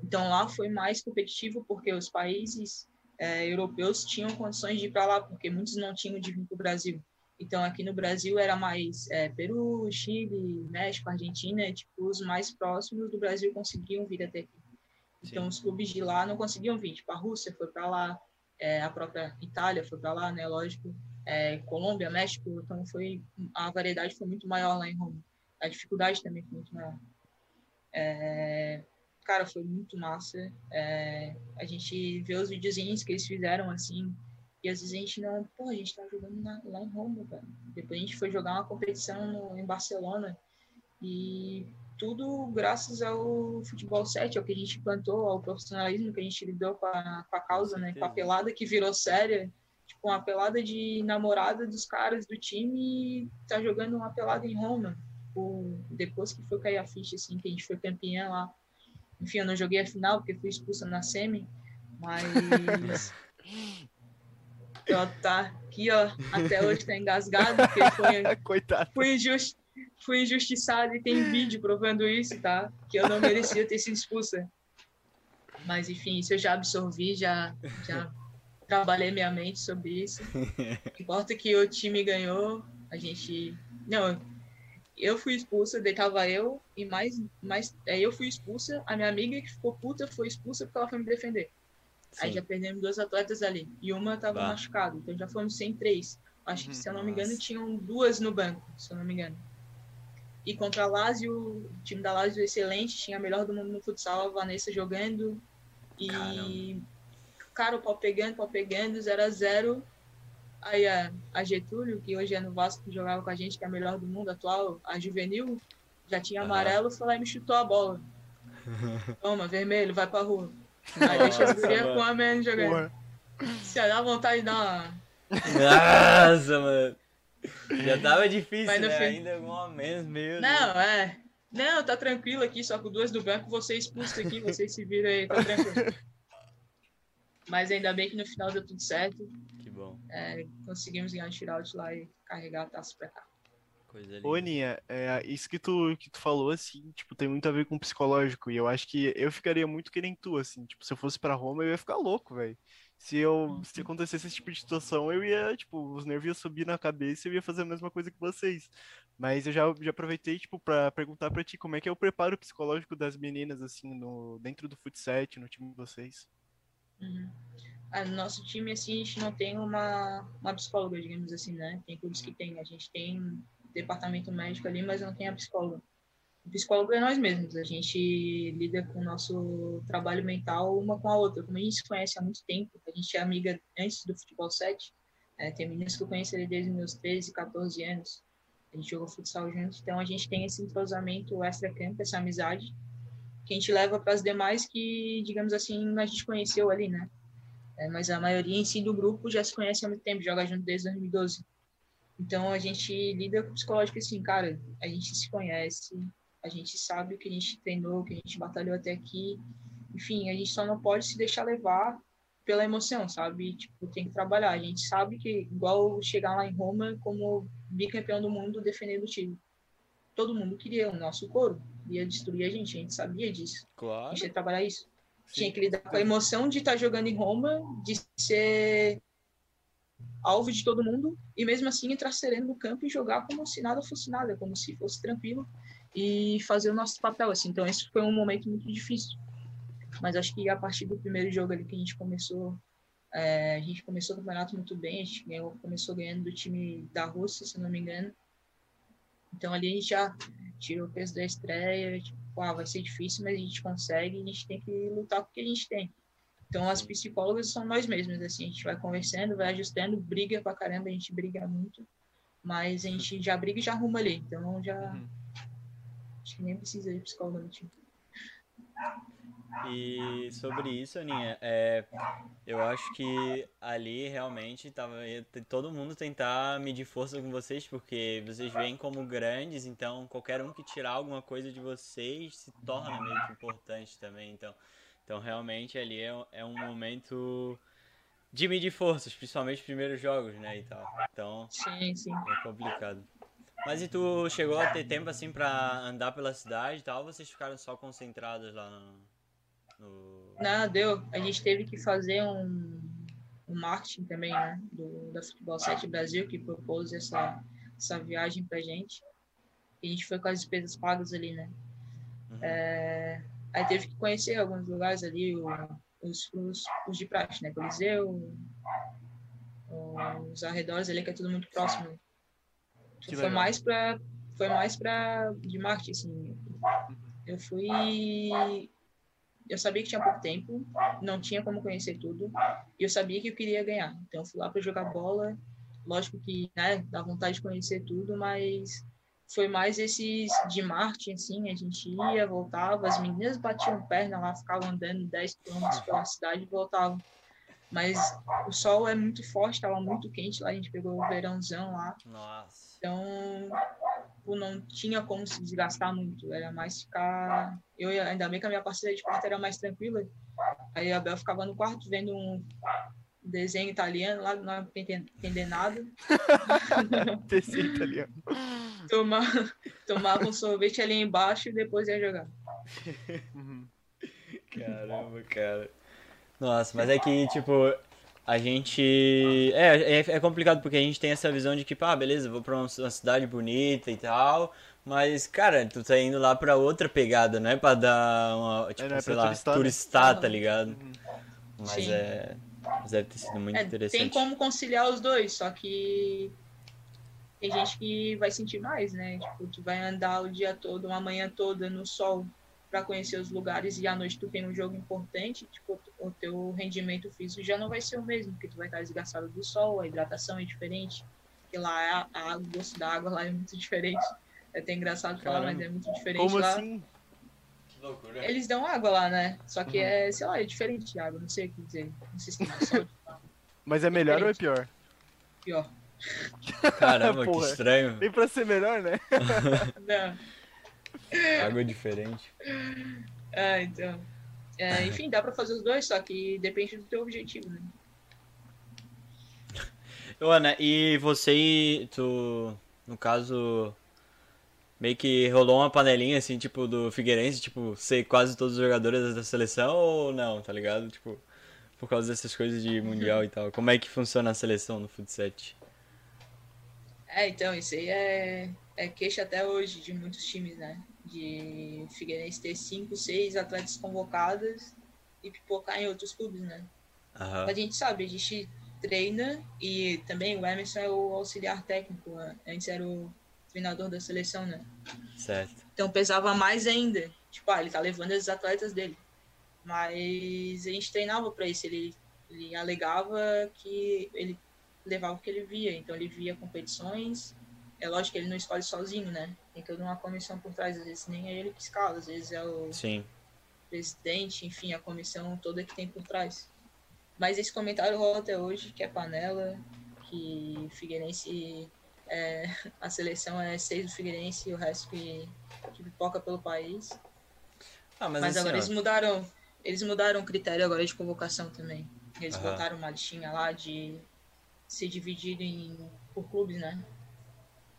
Então lá foi mais competitivo porque os países é, europeus tinham condições de ir para lá, porque muitos não tinham de vir para o Brasil. Então, aqui no Brasil era mais é, Peru, Chile, México, Argentina, tipo, os mais próximos do Brasil conseguiam vir até aqui. Então, Sim. os clubes de lá não conseguiam vir. Tipo, a Rússia foi para lá, é, a própria Itália foi para lá, né? Lógico. É, Colômbia, México. Então, foi a variedade foi muito maior lá em Roma. A dificuldade também foi muito maior. É, cara, foi muito massa. É, a gente vê os videozinhos que eles fizeram, assim, e às vezes a gente não, pô, a gente tá jogando na, lá em Roma, velho. Depois a gente foi jogar uma competição no, em Barcelona e, tudo graças ao futebol 7, ao que a gente plantou, ao profissionalismo que a gente lidou com a, com a causa, né? Com a pelada que virou séria. Tipo, uma pelada de namorada dos caras do time e tá jogando uma pelada em Roma. Depois que foi cair a ficha, assim, que a gente foi campeã lá. Enfim, eu não joguei a final porque fui expulsa na semi, mas... [LAUGHS] eu tá aqui, ó, até hoje tá engasgado, porque foi... [LAUGHS] Coitado. Fui injusto fui injustiçada e tem vídeo provando isso, tá? Que eu não merecia ter sido expulsa. Mas enfim, isso eu já absorvi, já, já trabalhei minha mente sobre isso. [LAUGHS] Importa que o time ganhou, a gente. Não, eu fui expulsa, deitava eu e mais, mais. É, eu fui expulsa, a minha amiga que ficou puta foi expulsa porque ela foi me defender. Sim. Aí já perdemos duas atletas ali. E uma tava bah. machucada, então já fomos sem três. Acho que, se eu não me engano, Nossa. tinham duas no banco, se eu não me engano. E contra a Lazio, o time da Lazio excelente, tinha a melhor do mundo no futsal, a Vanessa jogando. E, Caramba. cara, o pau pegando, pau pegando, 0 a 0 Aí a, a, Getúlio, que hoje é no Vasco, que jogava com a gente, que é a melhor do mundo atual, a juvenil, já tinha amarelo, foi lá e me chutou a bola. [LAUGHS] Toma, vermelho, vai pra rua. Aí deixa as gurias com a menos jogando. Se dá vontade de dar uma. Nossa, mano. Já tava difícil, né? Fim... Ainda alguma menos, meu Não, Deus. é. Não, tá tranquilo aqui, só com duas do banco, você expulso aqui, vocês se viram aí, tá tranquilo. [LAUGHS] Mas ainda bem que no final deu tudo certo. Que bom. É, conseguimos ganhar o shootout lá e carregar a taça pra cá. Coisa Ô, Aninha, é, isso que tu, que tu falou, assim, tipo, tem muito a ver com o psicológico. E eu acho que eu ficaria muito que nem tu, assim. Tipo, se eu fosse pra Roma, eu ia ficar louco, velho. Se eu se acontecesse esse tipo de situação, eu ia, tipo, os nervos iam subir na cabeça e eu ia fazer a mesma coisa que vocês. Mas eu já, já aproveitei, tipo, pra perguntar pra ti como é que é o preparo psicológico das meninas, assim, no, dentro do futsal, no time de vocês. Uhum. No nosso time, assim, a gente não tem uma, uma psicóloga, digamos assim, né? Tem clubes que tem. A gente tem departamento médico ali, mas não tem a psicóloga. O psicólogo é nós mesmos, a gente lida com o nosso trabalho mental uma com a outra. Como a gente se conhece há muito tempo, a gente é amiga antes do futebol 7, é, tem meninas que eu conheço ali desde meus 13, 14 anos, a gente jogou futsal juntos, então a gente tem esse entrosamento extra-campo, essa amizade, que a gente leva para as demais que, digamos assim, a gente conheceu ali, né? É, mas a maioria em si do grupo já se conhece há muito tempo, joga junto desde 2012. Então a gente lida com o psicológico assim, cara, a gente se conhece, a gente sabe o que a gente treinou, o que a gente batalhou até aqui. Enfim, a gente só não pode se deixar levar pela emoção, sabe? Tipo, tem que trabalhar. A gente sabe que, igual chegar lá em Roma como bicampeão do mundo defendendo o time. Todo mundo queria o nosso coro, ia destruir a gente, a gente sabia disso. Claro. A gente ia trabalhar isso. Sim. Tinha que lidar com a emoção de estar jogando em Roma, de ser alvo de todo mundo, e mesmo assim entrar sereno no campo e jogar como se nada fosse nada, como se fosse tranquilo e fazer o nosso papel, assim. Então, esse foi um momento muito difícil. Mas acho que a partir do primeiro jogo ali que a gente começou, é, a gente começou o campeonato muito bem, a gente ganhou, começou ganhando do time da Rússia, se não me engano. Então, ali a gente já tirou o peso da estreia, tipo, ah, vai ser difícil, mas a gente consegue a gente tem que lutar com o que a gente tem. Então, as psicólogas são nós mesmos, assim, a gente vai conversando, vai ajustando, briga pra caramba, a gente briga muito, mas a gente já briga e já arruma ali. Então, já... Uhum Acho que nem precisa de psicólogo no time. E sobre isso, Aninha, é, eu acho que ali realmente tava todo mundo tentar medir força com vocês, porque vocês veem como grandes, então qualquer um que tirar alguma coisa de vocês se torna meio que importante também. Então, então realmente ali é, é um momento de medir forças, principalmente os primeiros jogos, né, e tal. Então, sim, sim. é complicado. Mas e tu chegou a ter tempo assim pra andar pela cidade e tal? Ou vocês ficaram só concentrados lá no. No... Não, deu. A gente teve que fazer um, um marketing também, né? Do, da Futebol 7 Brasil, que propôs essa, essa viagem pra gente. E a gente foi com as despesas pagas ali, né? Uhum. É, aí teve que conhecer alguns lugares ali, o, os, os, os de praxe, né? Coliseu, os arredores ali, que é tudo muito próximo foi mais para foi mais para de marketing assim. Eu fui eu sabia que tinha pouco tempo, não tinha como conhecer tudo, e eu sabia que eu queria ganhar. Então eu fui lá para jogar bola. Lógico que, né, dá vontade de conhecer tudo, mas foi mais esses de marketing, assim, a gente ia, voltava, as meninas batiam perna lá, ficavam andando 10 quilômetros pela cidade e voltavam. Mas o sol é muito forte, estava muito quente lá, a gente pegou o verãozão lá. Nossa. Então, tipo, não tinha como se desgastar muito, era mais ficar... Eu, ainda bem que a minha parceira de quarto era mais tranquila, aí a Bel ficava no quarto vendo um desenho italiano lá, não entender nada. [LAUGHS] desenho italiano. Tomava, tomava um sorvete ali embaixo e depois ia jogar. Uhum. [LAUGHS] Caramba, cara. Nossa, mas é que, tipo, a gente. É, é, é complicado porque a gente tem essa visão de que, ah, beleza, vou pra uma cidade bonita e tal. Mas, cara, tu tá indo lá pra outra pegada, não é pra dar uma, tipo, é, é sei lá, turistar, né? turistar, tá ligado? Uhum. Mas Sim. é. Mas deve ter sido muito É, interessante. tem como conciliar os dois, só que tem gente que vai sentir mais, né? Tipo, tu vai andar o dia todo, uma manhã toda no sol para conhecer os lugares e à noite tu tem um jogo importante, tipo, o teu rendimento físico já não vai ser o mesmo, porque tu vai estar desgastado do sol, a hidratação é diferente, porque lá é a, a água, o gosto da água lá é muito diferente. É até engraçado falar, Caramba. mas é muito diferente Como lá. assim? Que loucura. Eles dão água lá, né? Só que Uhum. é, sei lá, é diferente de água, não sei o que dizer. Não sei se tem noção. [LAUGHS] Mas é melhor ou é pior? Pior. [LAUGHS] Caramba, que estranho. Nem pra ser melhor, né? [LAUGHS] Não. [LAUGHS] Água diferente. É, então. É, enfim, dá pra fazer os dois, só que depende do teu objetivo, né? [LAUGHS] Ô, Ana, e você, e tu, no caso, meio que rolou uma panelinha, assim, tipo, do Figueirense, tipo, ser quase todos os jogadores da seleção ou não, tá ligado? Tipo, por causa dessas coisas de mundial e tal. Como é que funciona a seleção no futsal? É, então, isso aí é, é queixa até hoje de muitos times, né? De Figueirense ter cinco, seis atletas convocados e pipocar em outros clubes, né? Aham, A gente sabe, a gente treina e também o Emerson é o auxiliar técnico, né? antes era o treinador da seleção, né? certo. Então pesava mais ainda. Tipo, ah, ele tá levando os atletas dele. Mas a gente treinava pra isso. Ele, ele alegava que ele levava o que ele via. Então ele via competições. É lógico que ele não escolhe sozinho, né? Tem toda uma comissão por trás. Às vezes nem é ele que escala, às vezes é o Sim. presidente, enfim, a comissão toda que tem por trás. Mas esse comentário rola até hoje, que é panela, que Figueirense, é, a seleção é seis do Figueirense e o resto que, que pipoca pelo país. Ah, mas, Mas, assim, agora eles mudaram, eles mudaram o critério agora de convocação também. Eles Aham. botaram uma listinha lá de ser dividido em, por clubes, né?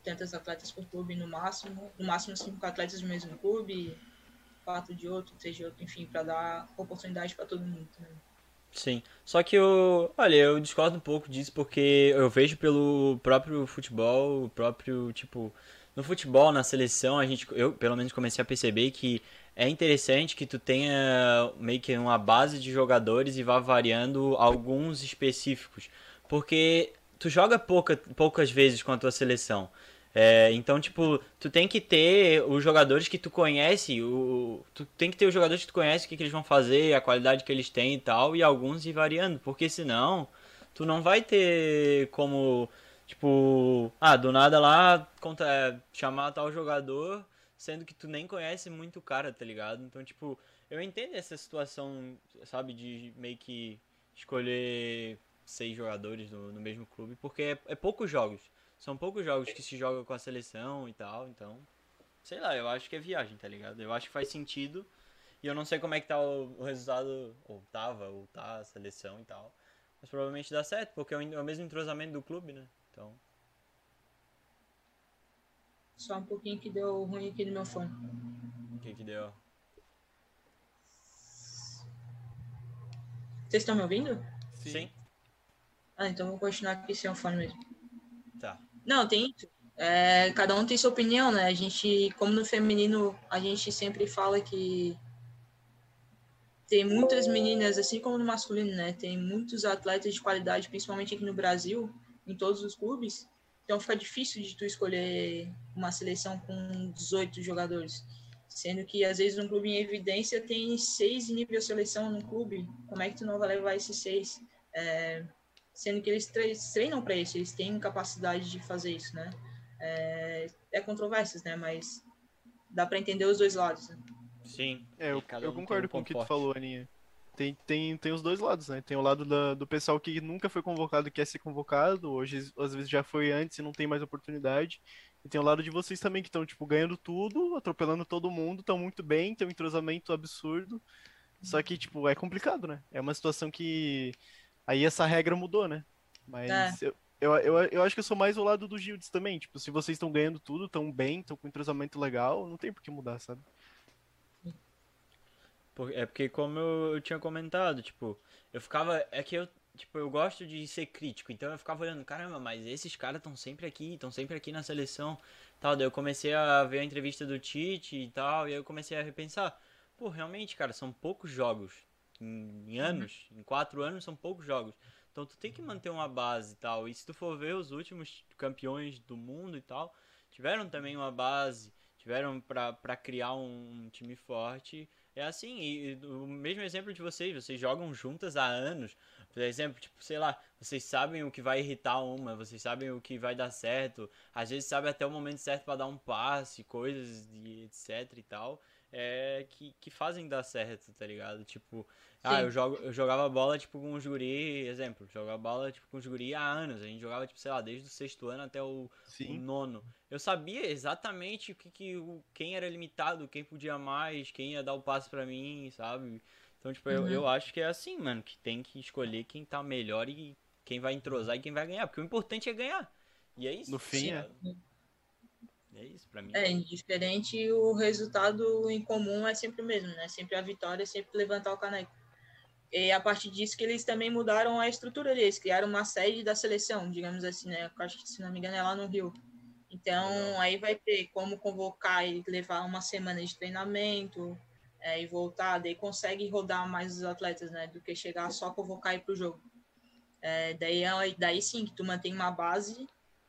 Tantos atletas por clube no máximo, no máximo cinco atletas do mesmo clube, quatro de outro, três de outro, enfim, para dar oportunidade para todo mundo. Né? Sim. Só que eu, olha, eu discordo um pouco disso porque eu vejo pelo próprio futebol, o próprio, tipo, no futebol, na seleção, a gente, eu pelo menos comecei a perceber que é interessante que tu tenha meio que uma base de jogadores e vá variando alguns específicos, porque tu joga pouca, poucas vezes com a tua seleção. É, então, tipo, tu tem que ter os jogadores que tu conhece, o, tu tem que ter os jogadores que tu conhece, o que, que eles vão fazer, a qualidade que eles têm e tal, e alguns ir variando, porque senão tu não vai ter como, tipo, ah, do nada lá contra, chamar tal jogador, sendo que tu nem conhece muito o cara, tá ligado? Então, tipo, eu entendo essa situação, sabe, de meio que escolher seis jogadores no, no mesmo clube, porque é, é poucos jogos. São poucos jogos que se joga com a seleção e tal, então. Sei lá, eu acho que é viagem, tá ligado? Eu acho que faz sentido. E eu não sei como é que tá o, o resultado, ou tava, ou tá a seleção e tal. Mas provavelmente dá certo, porque é o, é o mesmo entrosamento do clube, né? Então. Só um pouquinho que deu ruim aqui no meu fone. O que que deu? Vocês estão me ouvindo? Sim? Ah, então vou continuar aqui sem o fone mesmo. Não, tem. É, cada um tem sua opinião, né? A gente, como no feminino, a gente sempre fala que tem muitas meninas, assim como no masculino, né? Tem muitos atletas de qualidade, principalmente aqui no Brasil, em todos os clubes. Então fica difícil de tu escolher uma seleção com 18 jogadores. Sendo que, às vezes, um clube em evidência tem seis em nível seleção no clube. Como é que tu não vai levar esses seis? É, sendo que eles tre- treinam para isso, eles têm capacidade de fazer isso, né? é, é controversas, né? Mas dá para entender os dois lados. Né? Sim. É, eu, eu um concordo um com o que tu falou, Aninha. Tem, tem, tem os dois lados, né? Tem o lado da- do pessoal que nunca foi convocado e quer ser convocado, hoje às vezes já foi antes e não tem mais oportunidade. E tem o lado de vocês também que estão, tipo, ganhando tudo, atropelando todo mundo, estão muito bem, tem um entrosamento absurdo. Só que, tipo, é complicado, né? É uma situação que. Aí essa regra mudou, né? Mas É. eu, eu, eu, eu acho que eu sou mais o lado do Gildes também. Tipo, se vocês estão ganhando tudo, estão bem, estão com entrosamento legal, não tem por que mudar, sabe? É porque como eu, eu tinha comentado, tipo, eu ficava. É que eu, tipo, eu gosto de ser crítico, então eu ficava olhando, caramba, mas esses caras estão sempre aqui, estão sempre aqui na seleção. Tal, daí eu comecei a ver a entrevista do Tite e tal, e aí eu comecei a repensar. Pô, realmente, cara, são poucos jogos. Em, anos, em quatro anos são poucos jogos. Então tu tem que manter uma base e tal. E se tu for ver os últimos campeões do mundo e tal, tiveram também uma base, tiveram pra criar um time forte. É assim, e, e o mesmo exemplo de vocês, vocês jogam juntas há anos. Por exemplo, tipo, sei lá, vocês sabem o que vai irritar uma, vocês sabem o que vai dar certo, às vezes sabem até o momento certo pra dar um passe, coisas e etc e tal, é, que, que fazem dar certo, tá ligado? Tipo, ah, Sim. eu, jogo, eu jogava bola, tipo, com os guri, exemplo, jogava bola, tipo, com os guri há anos, a gente jogava, tipo, sei lá, desde o sexto ano até o, o nono. Eu sabia exatamente o que, que o, quem era limitado, quem podia mais, quem ia dar o passe pra mim, sabe? Então, tipo, eu, Uhum. eu acho que é assim, mano, que tem que escolher quem tá melhor e quem vai entrosar e quem vai ganhar, porque o importante é ganhar. E é isso. No fim, é. É isso, pra mim. É, indiferente, o resultado em comum é sempre o mesmo, né? Sempre a vitória, sempre levantar o caneco. E a partir disso que eles também mudaram a estrutura deles, criaram uma sede da seleção, digamos assim, né? Eu acho que, se não me engano, é lá no Rio. Então, Legal. aí vai ter como convocar e levar uma semana de treinamento é, e voltar, daí consegue rodar mais os atletas, né? Do que chegar só convocar e ir pro jogo. É, daí, é- daí sim que tu mantém uma base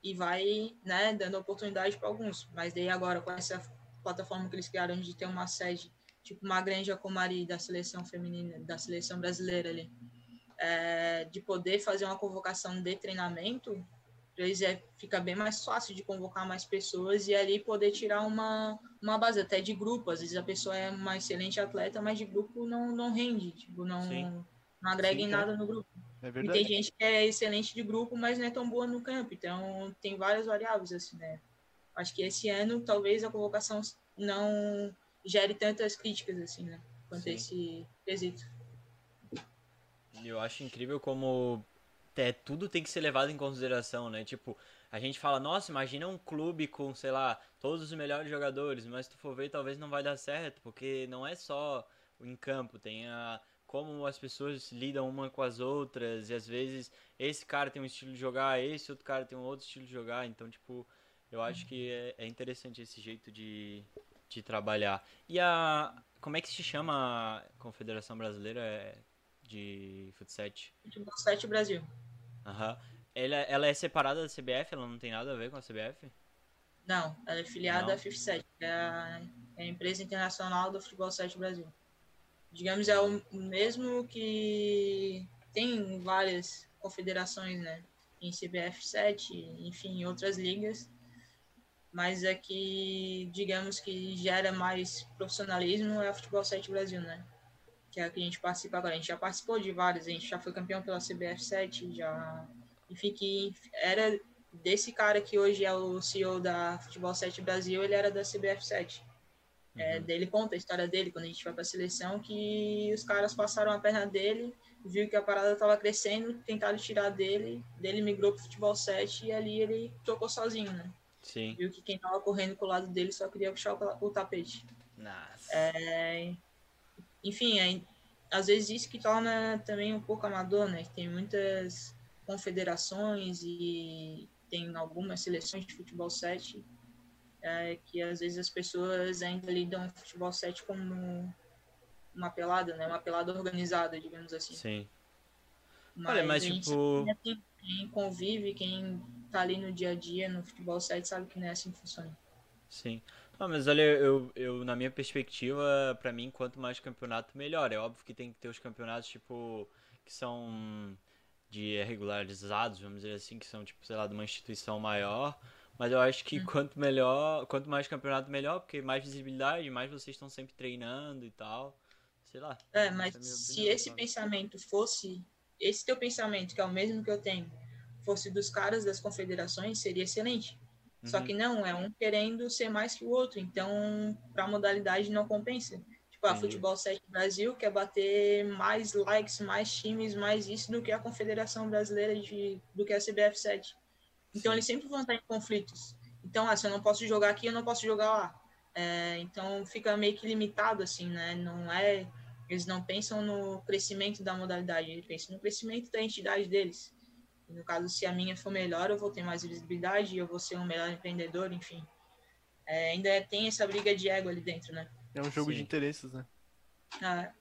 e vai, né, dando oportunidade para alguns. Mas daí agora, com essa plataforma que eles criaram de ter uma sede, tipo uma Granja Comari da seleção feminina, da seleção brasileira ali, é, de poder fazer uma convocação de treinamento, pra eles é, fica bem mais fácil de convocar mais pessoas e ali poder tirar uma, uma base até de grupo. Às vezes a pessoa é uma excelente atleta, mas de grupo não, não rende, tipo, não, Sim. Não agrega Sim, em é. nada no grupo. É E verdade. tem gente que é excelente de grupo, mas não é tão boa no campo. Então, tem várias variáveis, assim, né? Acho que esse ano, talvez, a convocação não gere tantas críticas, assim, né? Quanto Sim. esse quesito. E Eu acho incrível como é, tudo tem que ser levado em consideração, né? Tipo, a gente fala, nossa, imagina um clube com, sei lá, todos os melhores jogadores, mas se tu for ver, talvez não vai dar certo, porque não é só em campo, tem a como as pessoas lidam uma com as outras, e às vezes esse cara tem um estilo de jogar, esse outro cara tem um outro estilo de jogar, então, tipo, eu acho que é, é interessante esse jeito de, de trabalhar. E a. Como é que se chama a Confederação Brasileira de Futsal? Futebol 7 Brasil. Aham. Ela, ela é separada da CBF? Ela não tem nada a ver com a CBF? Não, ela é filiada Não? à FIF7, que é é a empresa internacional do Futebol 7 Brasil. Digamos, é o mesmo que tem várias confederações, né? Em CBF7, enfim, em outras ligas. Mas é que, digamos que gera mais profissionalismo é o Futebol 7 Brasil, né? Que é a que a gente participa agora. A gente já participou de vários, a gente já foi campeão pela CBF7, já... Enfim, que era desse cara que hoje é o CEO da Futebol 7 Brasil, ele era da CBF7. É, daí ele conta a história dele quando a gente vai pra seleção, que os caras passaram a perna dele, viu que a parada tava crescendo, tentaram tirar dele, dele migrou pro futebol 7 e ali ele tocou sozinho, né? Sim. Viu que quem tava correndo com o lado dele só queria puxar o, o tapete. Nossa. É, enfim, é, às vezes isso que torna também um pouco amador, né? Tem muitas confederações e tem algumas seleções de futebol 7 é, que às vezes as pessoas ainda lidam o futebol 7 como uma pelada, né? Uma pelada organizada, digamos assim. Sim. Mas, Olha, mas tipo- sabe que quem convive, quem tá ali no dia a dia no futebol 7 sabe que não é assim que funciona. Sim. Ah, mas olha, eu, eu, na minha perspectiva, pra mim, quanto mais campeonato, melhor. É óbvio que tem que ter os campeonatos, tipo, que são de regularizados, vamos dizer assim, que são, tipo, sei lá, de uma instituição maior. Mas eu acho que Hum. quanto melhor, quanto mais campeonato, melhor, porque mais visibilidade, mais vocês estão sempre treinando e tal. Sei lá. É, mas é a minha se esse pensamento fosse, esse teu pensamento, que é o mesmo que eu tenho, fosse dos caras das confederações, seria excelente. Só Uhum. que não, é um querendo ser mais que o outro, então para a modalidade não compensa. Tipo, a Entendi. Futebol 7 Brasil quer bater mais likes, mais times, mais isso do que a Confederação Brasileira de do que a CBF 7. Então Sim. eles sempre vão estar em conflitos. Então, ah, se eu não posso jogar aqui, eu não posso jogar lá. É, então fica meio que limitado assim, né? Não é eles não pensam no crescimento da modalidade, eles pensam no crescimento da entidade deles. E no caso, se a minha for melhor, eu vou ter mais visibilidade, eu vou ser um melhor empreendedor, enfim. É, ainda tem essa briga de ego ali dentro, né? É um jogo de Sim. interesses, né? Ah,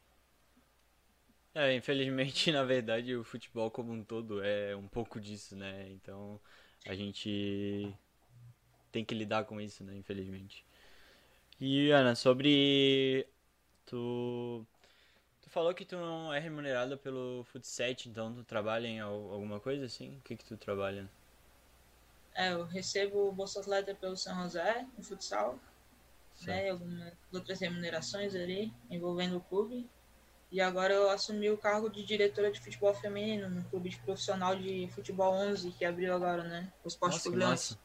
É, infelizmente, [LAUGHS] na verdade, o futebol como um todo é um pouco disso, né? Então, a gente tem que lidar com isso, né? Infelizmente. E, Ana, sobre... Tu... Tu falou que tu não é remunerada pelo Futset, então tu trabalha em al- alguma coisa assim? O que que tu trabalha? é, eu recebo Bolsa Atleta pelo São José, no futsal, né? Algumas outras remunerações ali, envolvendo o clube. E agora eu assumi o cargo de diretora de futebol feminino no clube de profissional de futebol 11, que abriu agora, né? O Esporte Nossa, que Clube 11. massa.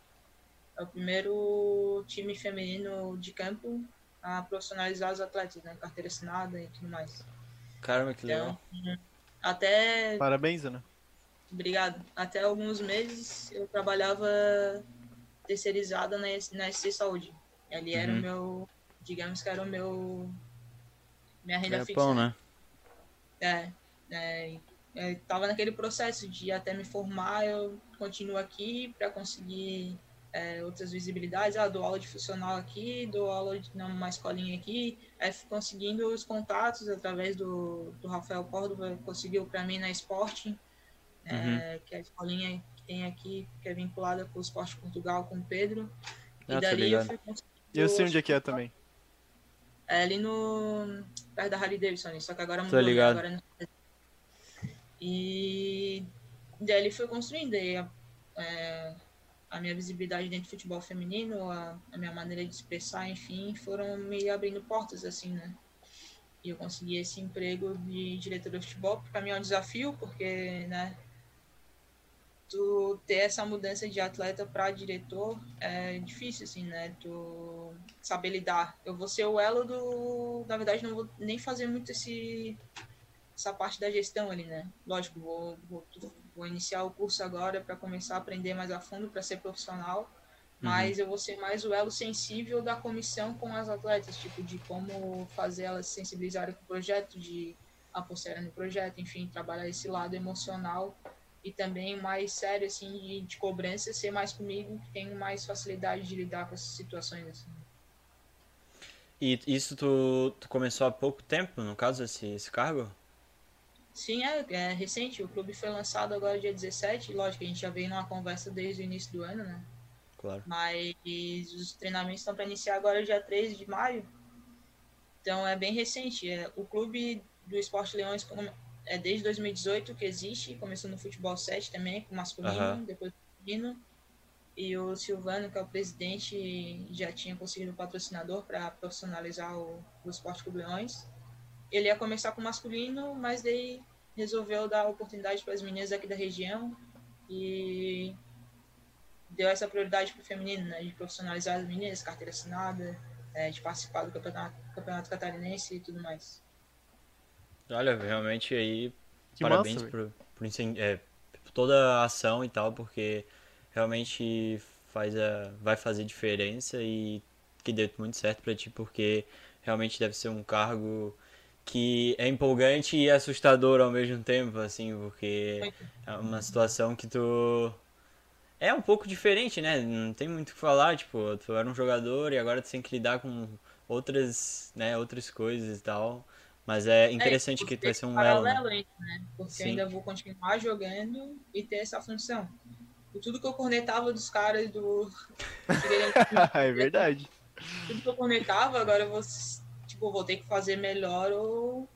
É o primeiro time feminino de campo a profissionalizar os atletas, né? Carteira assinada e tudo mais. Caramba, que legal. Então, até. Parabéns, Ana. Obrigado. Até alguns meses eu trabalhava terceirizada na, na SC Saúde. Ali era Uhum. o meu. Digamos que era o meu. Minha renda É fixa. pão, né? É, é, eu tava naquele processo de até me formar, eu continuo aqui para conseguir é, outras visibilidades. Ah, dou aula de funcional aqui, dou aula de, numa escolinha aqui. Aí fui conseguindo os contatos através do, do Rafael Córdoba, conseguiu para mim na Sporting, é, que é a escolinha que tem aqui, que é vinculada com o Esporte Portugal, com o Pedro. Ah, e tô dali eu fui eu sei onde é que é também. é ali no. Perto da Harley Davidson, só que agora mudou. né? ligado. Agora é no- E daí ele foi construindo aí a, é, a minha visibilidade dentro do futebol feminino, a, a minha maneira de expressar, enfim, foram me abrindo portas, assim, né? E eu consegui esse emprego de diretor de futebol, pra mim é um desafio, porque, né, tu ter essa mudança de atleta para diretor é difícil, assim, né? Tu saber lidar. Eu vou ser o elo do. Na verdade, não vou nem fazer muito esse essa parte da gestão ali, né? Lógico, vou, vou, vou iniciar o curso agora para começar a aprender mais a fundo para ser profissional, mas eu vou ser mais o elo sensível da comissão com as atletas, tipo, de como fazer elas se sensibilizarem com o projeto, de apostarem no projeto, enfim, trabalhar esse lado emocional e também mais sério, assim, de, de cobrança, ser mais comigo, que tenho mais facilidade de lidar com essas situações, assim. E isso tu, tu começou há pouco tempo, no caso, esse, esse cargo? Sim, é, é recente, o clube foi lançado agora dia 17, lógico, a gente já veio numa conversa desde o início do ano, né? Claro. Mas os treinamentos estão para iniciar agora dia 13 de maio. Então é bem recente. É, o clube do Esporte Leões é desde 2018 que existe, começou no futebol 7 também, com masculino, Aham. depois feminino. E o Silvano, que é o presidente, já tinha conseguido um patrocinador para profissionalizar o, o Esporte Clube Leões. Ele ia começar com masculino, mas daí resolveu dar oportunidade para as meninas aqui da região e deu essa prioridade para o feminino, né? De profissionalizar as meninas, carteira assinada, é, de participar do campeonato, campeonato catarinense e tudo mais. Olha, realmente aí, Que parabéns massa, por, por, é, por toda a ação e tal, porque realmente faz a, vai fazer diferença e que deu muito certo pra ti, porque realmente deve ser um cargo que é empolgante e assustador ao mesmo tempo, assim, porque é uma situação que tu é um pouco diferente, né? Não tem muito o que falar, tipo, tu era um jogador e agora tu tem que lidar com outras, né, outras coisas e tal. Mas é interessante que tu vai ser um elo, né? paralelo ainda, né? Porque Sim. eu ainda vou continuar jogando e ter essa função. E tudo que eu cornetava dos caras do. [LAUGHS] é verdade. tudo que eu cornetava, agora eu vou, tipo, vou ter que fazer melhor ou.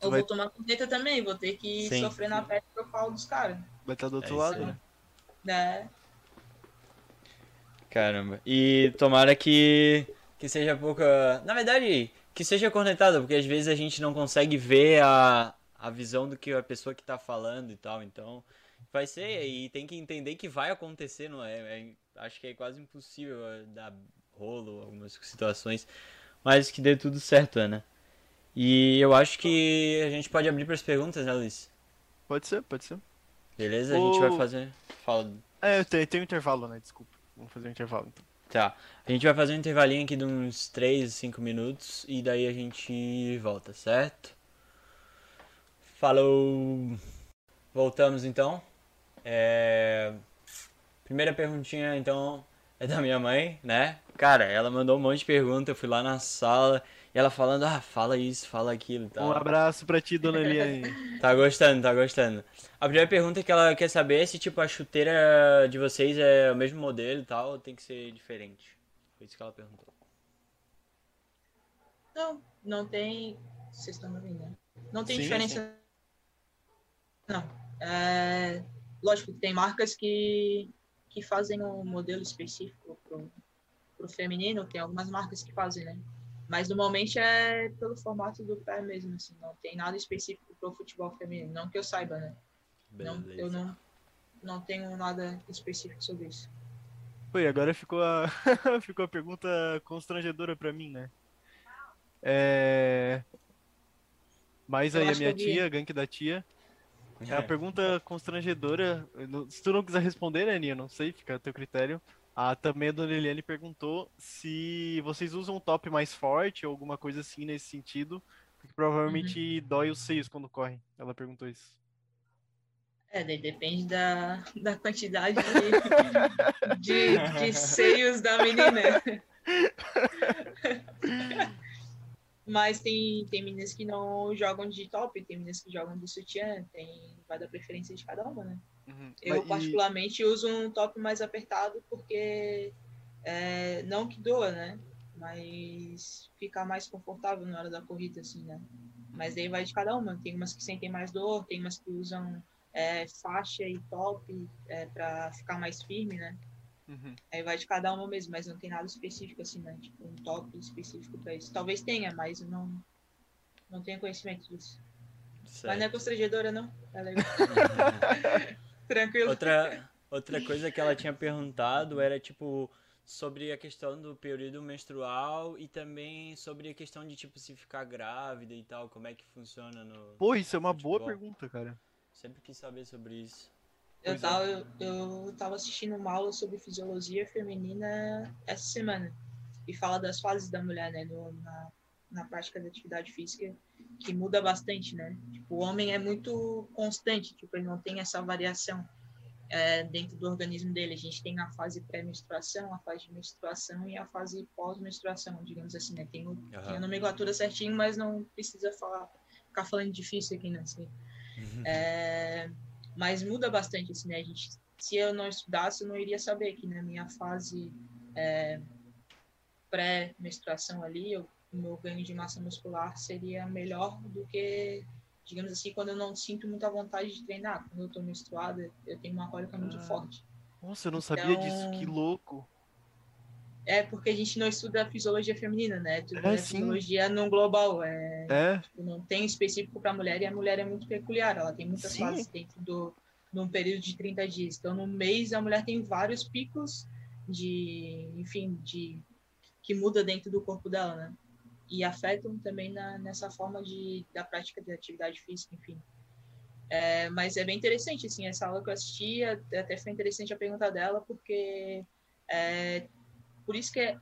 Tu Ou vai- vou tomar corneta também, vou ter que Sim. sofrer na pele que eu falo dos caras. Vai estar do outro É lado, né? Né? Caramba. E tomara que, que seja pouca. Na verdade, que seja cornetada, porque às vezes a gente não consegue ver a, a visão do que a pessoa que tá falando e tal. Então, vai ser. E tem que entender que vai acontecer, não é? é acho que é quase impossível dar rolo algumas situações. Mas que dê tudo certo, Ana. E eu acho que a gente pode abrir para as perguntas, né, Luiz? Pode ser, pode ser. Beleza? A gente vai fazer. Fala. É, tem, tem um intervalo, né? Desculpa. Vamos fazer um intervalo então. Tá. A gente vai fazer um intervalinho aqui de uns 3, 5 minutos e daí a gente volta, certo? Falou! Voltamos então. É... Primeira perguntinha então é da minha mãe, né? Cara, ela mandou um monte de perguntas, eu fui lá na sala ela falando, ah, fala isso, fala aquilo e tal. Um abraço pra ti, dona Eliane. [LAUGHS] tá gostando, tá gostando. A primeira pergunta que ela quer saber é se, tipo, a chuteira de vocês é o mesmo modelo e tal, ou tem que ser diferente. Foi isso que ela perguntou. Não, não tem. Vocês estão me ouvindo, né? Não tem sim, diferença. Sim. Não. É... Lógico, tem marcas que, que fazem um modelo específico pro, pro feminino, tem algumas marcas que fazem, né? Mas normalmente é pelo formato do pé mesmo, assim, não tem nada específico pro futebol feminino, não que eu saiba, né? Não, eu não, não tenho nada específico sobre isso. Foi, agora ficou a, [LAUGHS] ficou a pergunta constrangedora para mim, né? É... Mas aí a minha tia, gank da tia. É a pergunta constrangedora. Se tu não quiser responder, né, Nia? Não sei, fica a teu critério. A também a Dona Eliane perguntou se vocês usam um top mais forte ou alguma coisa assim nesse sentido, porque provavelmente uhum. dói os seios quando correm. Ela perguntou isso. É, daí depende da, da quantidade de, [LAUGHS] de, de seios da menina. [LAUGHS] Mas tem, tem meninas que não jogam de top, tem meninas que jogam de sutiã, tem, vai da preferência de cada uma, né? Uhum. Eu, Mas, particularmente, e... uso um top mais apertado porque é, não que doa, né? Mas fica mais confortável na hora da corrida, assim, né? Mas aí vai de cada uma. Tem umas que sentem mais dor, tem umas que usam é, faixa e top é, para ficar mais firme, né? Uhum. Aí vai de cada uma mesmo, mas não tem nada específico assim, né? Tipo, um top específico para isso. Talvez tenha, mas eu não, não tenho conhecimento disso. Certo. Mas não é constrangedora, não. É legal. [LAUGHS] Tranquilo. Outra, outra coisa que ela tinha perguntado era, tipo, sobre a questão do período menstrual e também sobre a questão de, tipo, se ficar grávida e tal, como é que funciona no. Pô, isso é uma futebol. boa pergunta, cara. Sempre quis saber sobre isso. Eu tava, eu, eu tava assistindo uma aula sobre fisiologia feminina essa semana. E fala das fases da mulher, né? No, na, na prática da atividade física que muda bastante, né? Tipo, o homem é muito constante, tipo, ele não tem essa variação é, dentro do organismo dele. A gente tem a fase pré-menstruação, a fase de menstruação e a fase pós-menstruação, digamos assim, né? Tem, o, uhum. tem a nomenclatura certinho, mas não precisa falar, ficar falando difícil aqui, né? Assim. Uhum. É, mas muda bastante, assim, né? A gente, se eu não estudasse, eu não iria saber que na minha fase é, pré-menstruação ali, eu o meu ganho de massa muscular seria melhor do que, digamos assim, quando eu não sinto muita vontade de treinar. Quando eu estou menstruada, eu tenho uma cólica muito ah. forte. Nossa, eu não então, sabia disso, que louco. É porque a gente não estuda a fisiologia feminina, né? Tudo é, é fisiologia no global. É, é. Tipo, não tem específico para a mulher e a mulher é muito peculiar. Ela tem muitas sim. fases dentro do num período de 30 dias. Então, no mês, a mulher tem vários picos de, enfim, de que muda dentro do corpo dela, né? E afetam também na, nessa forma de, da prática de atividade física, enfim. É, mas é bem interessante, assim, essa aula que eu assisti, até foi interessante a pergunta dela, porque é, por isso que é,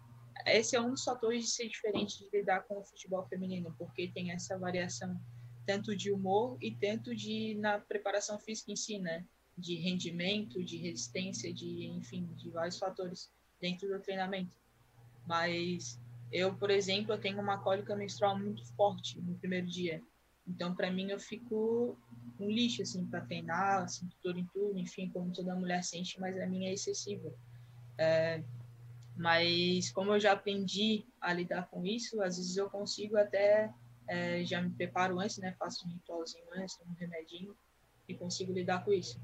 esse é um dos fatores de ser diferente de lidar com o futebol feminino, porque tem essa variação tanto de humor e tanto de na preparação física em si, né? De rendimento, de resistência, de enfim, de vários fatores dentro do treinamento. Mas eu, por exemplo, eu tenho uma cólica menstrual muito forte no primeiro dia. Então, para mim, eu fico um lixo, assim, para treinar, sinto dor em tudo, enfim, como toda mulher sente, mas a minha é excessiva. É, mas, como eu já aprendi a lidar com isso, às vezes eu consigo até, é, já me preparo antes, né, faço um ritualzinho antes, um remedinho, e consigo lidar com isso.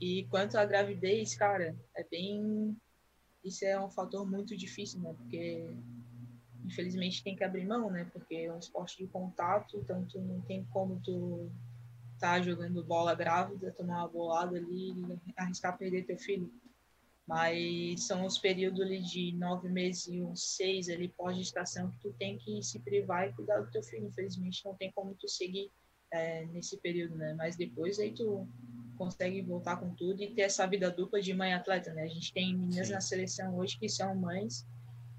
E quanto à gravidez, cara, é bem isso é um fator muito difícil, né? Porque infelizmente tem que abrir mão, né? Porque é um esporte de contato, então tu não tem como tu tá jogando bola grávida, tomar uma bolada ali e arriscar perder teu filho. Mas são os períodos ali de nove meses e uns seis ali pós-gestação que tu tem que se privar e cuidar do teu filho. Infelizmente não tem como tu seguir é, nesse período, né? Mas depois aí tu consegue voltar com tudo e ter essa vida dupla de mãe atleta, né? A gente tem meninas Sim. na seleção hoje que são mães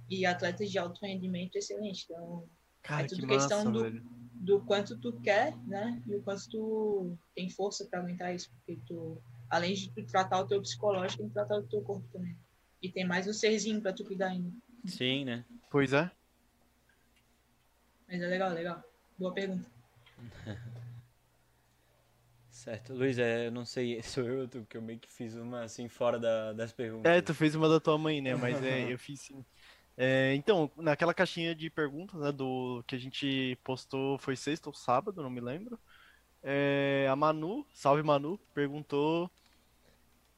e atletas de alto rendimento excelente. Então, Cara, é tudo que questão massa, do, velho. do quanto tu quer, né? E o quanto tu tem força para aguentar isso, porque tu, além de tu tratar o teu psicológico, tem que tratar o teu corpo também. E tem mais um serzinho para tu cuidar ainda. Sim, né? Pois é. Mas é legal, legal. Boa pergunta. [LAUGHS] Certo. Luiz, é, eu não sei, [LAUGHS] sou eu que eu meio que fiz uma assim fora da, das perguntas. É, tu fez uma da tua mãe, né? Mas é, eu fiz sim. É, então, naquela caixinha de perguntas, né, do que a gente postou, foi sexta ou sábado, não me lembro. É, a Manu, salve Manu, perguntou,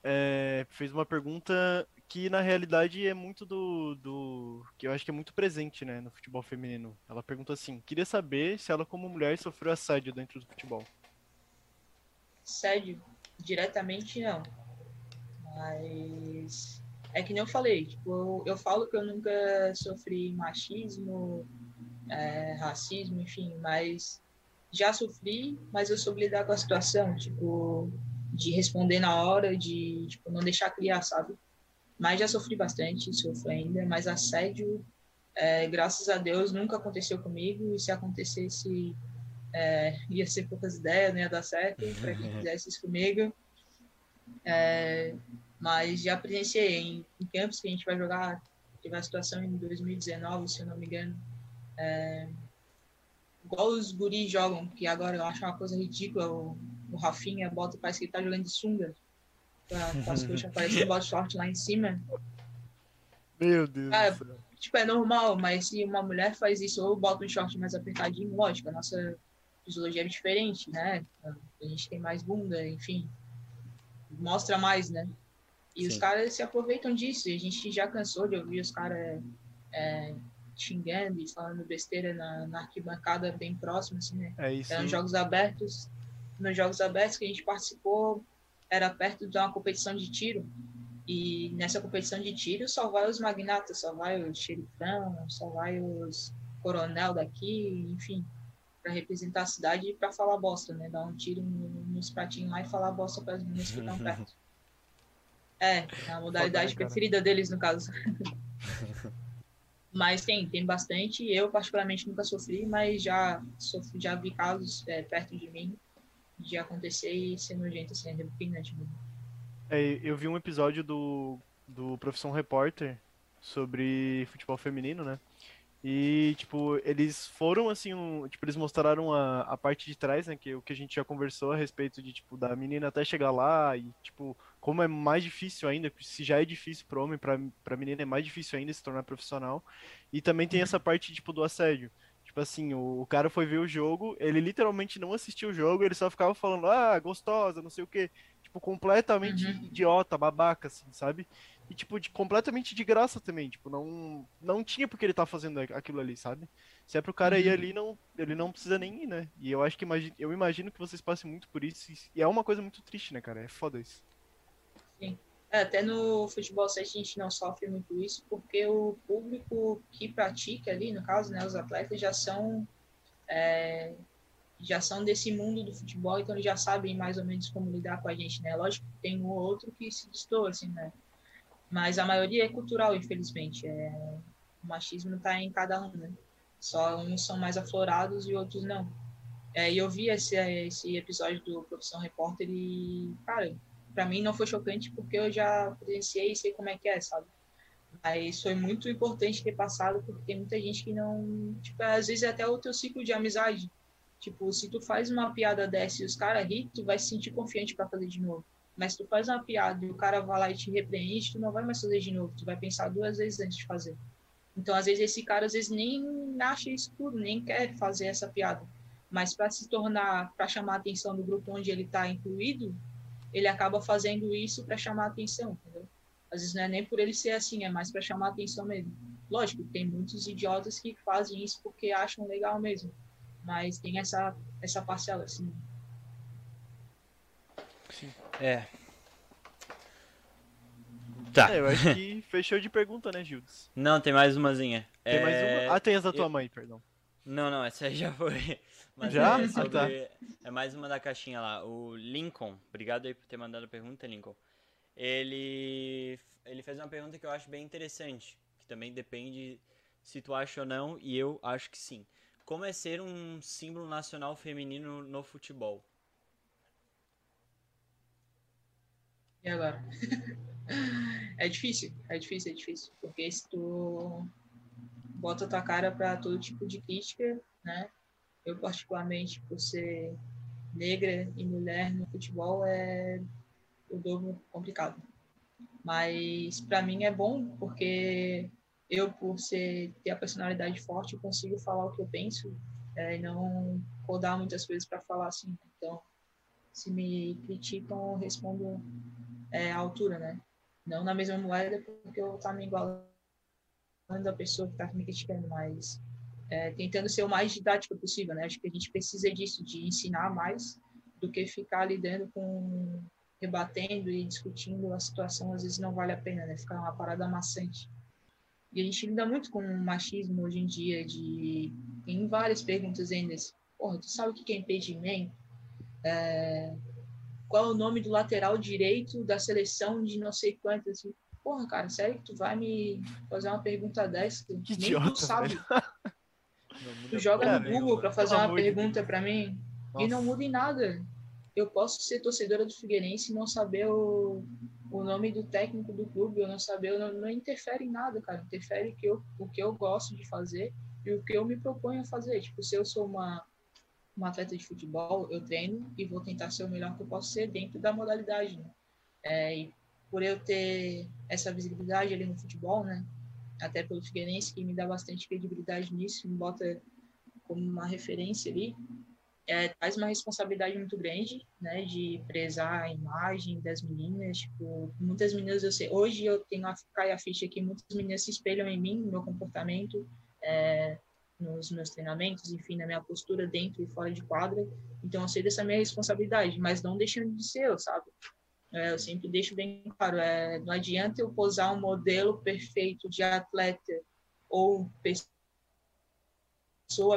é, fez uma pergunta que na realidade é muito do, do, que eu acho que é muito presente, né, no futebol feminino. Ela perguntou assim, queria saber se ela como mulher sofreu assédio dentro do futebol. Assédio diretamente não, mas é que nem eu falei, tipo, eu, eu falo que eu nunca sofri machismo, é, racismo, enfim, mas já sofri, mas eu soube lidar com a situação, tipo, de responder na hora, de tipo, não deixar criar, sabe? Mas já sofri bastante, sofro ainda, mas assédio, é, graças a Deus, nunca aconteceu comigo, e se acontecesse, é, ia ser poucas ideias, não ia dar certo, para quem [LAUGHS] fizesse isso comigo. É, mas já presenciei em, em campos que a gente vai jogar. Teve a situação em 2019, se eu não me engano. É, igual os guris jogam, que agora eu acho uma coisa ridícula. O, o Rafinha bota, parece que ele tá jogando de sunga. Com as coxas parecendo bota short lá em cima. Meu Deus. É, tipo, é normal, mas se uma mulher faz isso ou bota um short mais apertadinho, lógico, a nossa fisiologia é diferente, né? A gente tem mais bunda, enfim. Mostra mais, né? E Sim. os caras se aproveitam disso. E a gente já cansou de ouvir os caras é, xingando e falando besteira na, na, arquibancada bem próxima, assim, né? É isso. Eram jogos abertos. Nos jogos abertos que a gente participou, era perto de uma competição de tiro. E nessa competição de tiro só vai os magnatas, só vai os xerifão, só vai os coronel daqui, enfim, para representar a cidade e para falar bosta, né? Dar um tiro nos pratinhos lá e falar bosta para as meninas que estão [LAUGHS] perto. É, a modalidade preferida deles, no caso. [LAUGHS] mas tem, tem bastante. Eu, particularmente, nunca sofri, mas já, sofri, já vi casos é, perto de mim de acontecer e ser nojento, assim, é repugnante mesmo. É, eu vi um episódio do, do Profissão Repórter sobre futebol feminino, né? E, tipo, eles foram, assim, um, tipo, eles mostraram a, a parte de trás, né, que o que a gente já conversou a respeito de, tipo, da menina até chegar lá e, tipo, como é mais difícil ainda, se já é difícil pro homem, pra menina é mais difícil ainda se tornar profissional. E também tem essa parte, tipo, do assédio. Tipo assim, o, o cara foi ver o jogo, ele literalmente não assistiu o jogo, ele só ficava falando, ah, gostosa, não sei o quê. Tipo, completamente uhum. idiota, babaca, assim, sabe? E, tipo, de, completamente de graça também. Tipo, não, não tinha porque ele tá fazendo aquilo ali, sabe? Se é pro cara uhum. ir ali, não, ele não precisa nem ir, né? E eu acho que eu imagino que vocês passem muito por isso. E é uma coisa muito triste, né, cara? É foda isso. Sim. É, até no futebol 7 a gente não sofre muito isso, porque o público que pratica ali, no caso, né, os atletas já são é, já são desse mundo do futebol, então eles já sabem mais ou menos como lidar com a gente, né? Lógico que tem um ou outro que se assim, né? Mas a maioria é cultural, infelizmente. É... O machismo está em cada um, né? Só uns são mais aflorados e outros não. É, e eu vi esse, esse episódio do Profissão Repórter e, cara, para mim não foi chocante porque eu já presenciei e sei como é que é, sabe? Mas foi muito importante ter passado porque tem muita gente que não. Tipo, às vezes é até o teu ciclo de amizade. Tipo, se tu faz uma piada dessa e os caras ri, tu vai se sentir confiante para fazer de novo. Mas se tu faz uma piada e o cara vai lá e te repreende, tu não vai mais fazer de novo. Tu vai pensar duas vezes antes de fazer. Então, às vezes, esse cara, às vezes, nem acha isso tudo, nem quer fazer essa piada. Mas para se tornar, para chamar a atenção do grupo onde ele está incluído, ele acaba fazendo isso para chamar a atenção, entendeu? Às vezes não é nem por ele ser assim, é mais para chamar atenção mesmo. Lógico, tem muitos idiotas que fazem isso porque acham legal mesmo, mas tem essa, essa parcela, assim. É. Tá. É, eu acho que [LAUGHS] fechou de pergunta, né, Gildes? Não, tem mais umazinha. Tem é... mais uma? Ah, tem as da tua eu- mãe, perdão. Não, não, essa aí já foi. Mas Já? É, Ah, sobre- tá. é mais uma da caixinha lá. O Lincoln, obrigado aí por ter mandado a pergunta, Lincoln. Ele, ele fez uma pergunta que eu acho bem interessante, que também depende se tu acha ou não, e eu acho que sim. Como é ser um símbolo nacional feminino no futebol? E agora? [LAUGHS] é difícil, é difícil, é difícil. Porque se tu bota tua cara para todo tipo de crítica, né? Eu, particularmente, por ser negra e mulher no futebol, é o dobro complicado. Mas para mim é bom, porque eu, por ser, ter a personalidade forte, eu consigo falar o que eu penso é, e não rodar muitas coisas para falar assim. Então, se me criticam, eu respondo é, à altura, né? Não na mesma moeda, porque eu tá me igualando da pessoa que tá me criticando, mas é, tentando ser o mais didático possível, né? Acho que a gente precisa disso, de ensinar mais do que ficar lidando com rebatendo e discutindo a situação, às vezes não vale a pena, né? Ficar uma parada maçante. E a gente lida muito com o machismo hoje em dia, de tem várias perguntas ainda. Porra, tu sabe o que é impedimento? É, qual é o nome do lateral direito da seleção de não sei quantas. Assim, Porra, cara, sério que tu vai me fazer uma pergunta dessa? Que Nem idiota, tu sabe. [LAUGHS] Tu joga no Google para fazer uma pergunta para mim e não Nossa. muda em nada. Eu posso ser torcedora do Figueirense e não saber o, o nome do técnico do clube, eu não saber, não, não interfere em nada, cara. Interfere que eu, o que eu gosto de fazer e o que eu me proponho a fazer. Tipo, se eu sou uma, uma atleta de futebol, eu treino e vou tentar ser o melhor que eu posso ser dentro da modalidade. Né? É, e por eu ter essa visibilidade ali no futebol, né? Até pelo Figueirense, que me dá bastante credibilidade nisso, me bota como uma referência ali, é, traz uma responsabilidade muito grande, né, de prezar a imagem das meninas, tipo, muitas meninas eu sei, hoje eu tenho a cai a ficha que muitas meninas se espelham em mim, no meu comportamento, é, nos meus treinamentos, enfim, na minha postura dentro e fora de quadra, então eu sei dessa minha responsabilidade, mas não deixando de ser eu, sabe? É, eu sempre deixo bem claro, é, não adianta eu posar um modelo perfeito de atleta ou pessoa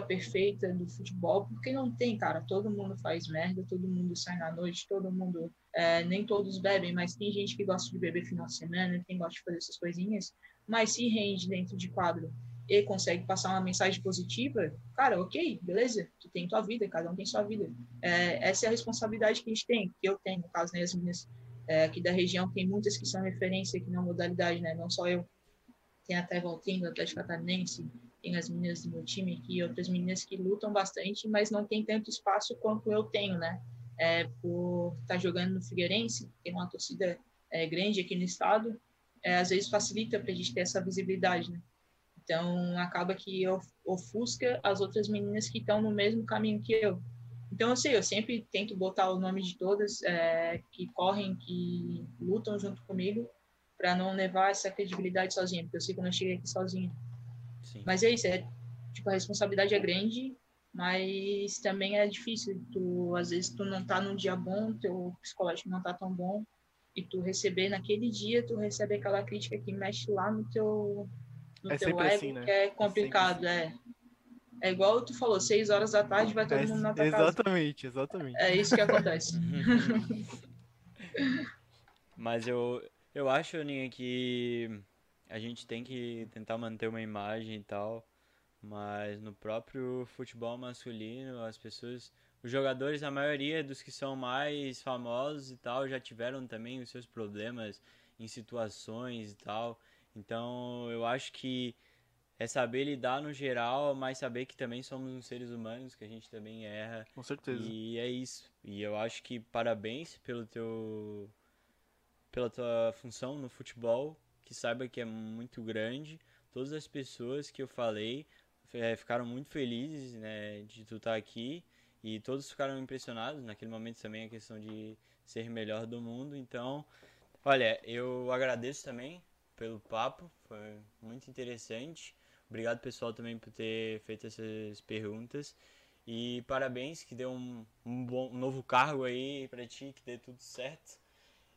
perfeita do futebol, porque não tem, cara. Todo mundo faz merda, todo mundo sai na noite, todo mundo. É, nem todos bebem, mas tem gente que gosta de beber final de semana, tem gosta de fazer essas coisinhas, mas se rende dentro de quadro e consegue passar uma mensagem positiva, cara, ok, beleza, tu tem tua vida, cada um tem sua vida. É, essa é a responsabilidade que a gente tem, que eu tenho, no caso, né, as meninas é, aqui da região, tem muitas que são referência aqui na modalidade, né, não só eu, tem até Valtinho, do Atlético Catarinense, tem as meninas do meu time aqui, outras meninas que lutam bastante, mas não tem tanto espaço quanto eu tenho, né? É, por estar jogando no Figueirense, tem uma torcida é, grande aqui no estado, é, às vezes facilita para a gente ter essa visibilidade, né? Então, acaba que ofusca as outras meninas que estão no mesmo caminho que eu. Então, eu sei, eu sempre tento botar o nome de todas é, que correm, que lutam junto comigo, para não levar essa credibilidade sozinha, porque eu sei que eu não cheguei aqui sozinho. Sim. Mas é isso, é, tipo, a responsabilidade é grande, mas também é difícil. Tu, às vezes, tu não tá num dia bom, teu psicológico não tá tão bom, e tu receber naquele dia, tu recebe aquela crítica que mexe lá no teu, no É teu ego, assim, né? que é complicado, é. É igual tu falou, seis horas da tarde vai todo É, mundo na tua casa. exatamente, exatamente. É isso que acontece. [LAUGHS] Mas eu, eu acho, Aninha, que a gente tem que tentar manter uma imagem e tal, mas no próprio futebol masculino, as pessoas, os jogadores, a maioria dos que são mais famosos e tal, já tiveram também os seus problemas em situações e tal. Então, eu acho que é saber lidar no geral, mas saber que também somos uns seres humanos, que a gente também erra. Com certeza. E é isso. E eu acho que parabéns pelo teu pela tua função no futebol, que saiba que é muito grande. Todas as pessoas que eu falei eh, ficaram muito felizes, né, de tu estar aqui e todos ficaram impressionados naquele momento também a questão de ser melhor do mundo. Então, Olha, eu agradeço também pelo papo, foi muito interessante. Obrigado pessoal também por ter feito essas perguntas. E parabéns, que dê um, um, bom, um novo cargo aí pra ti, que dê tudo certo.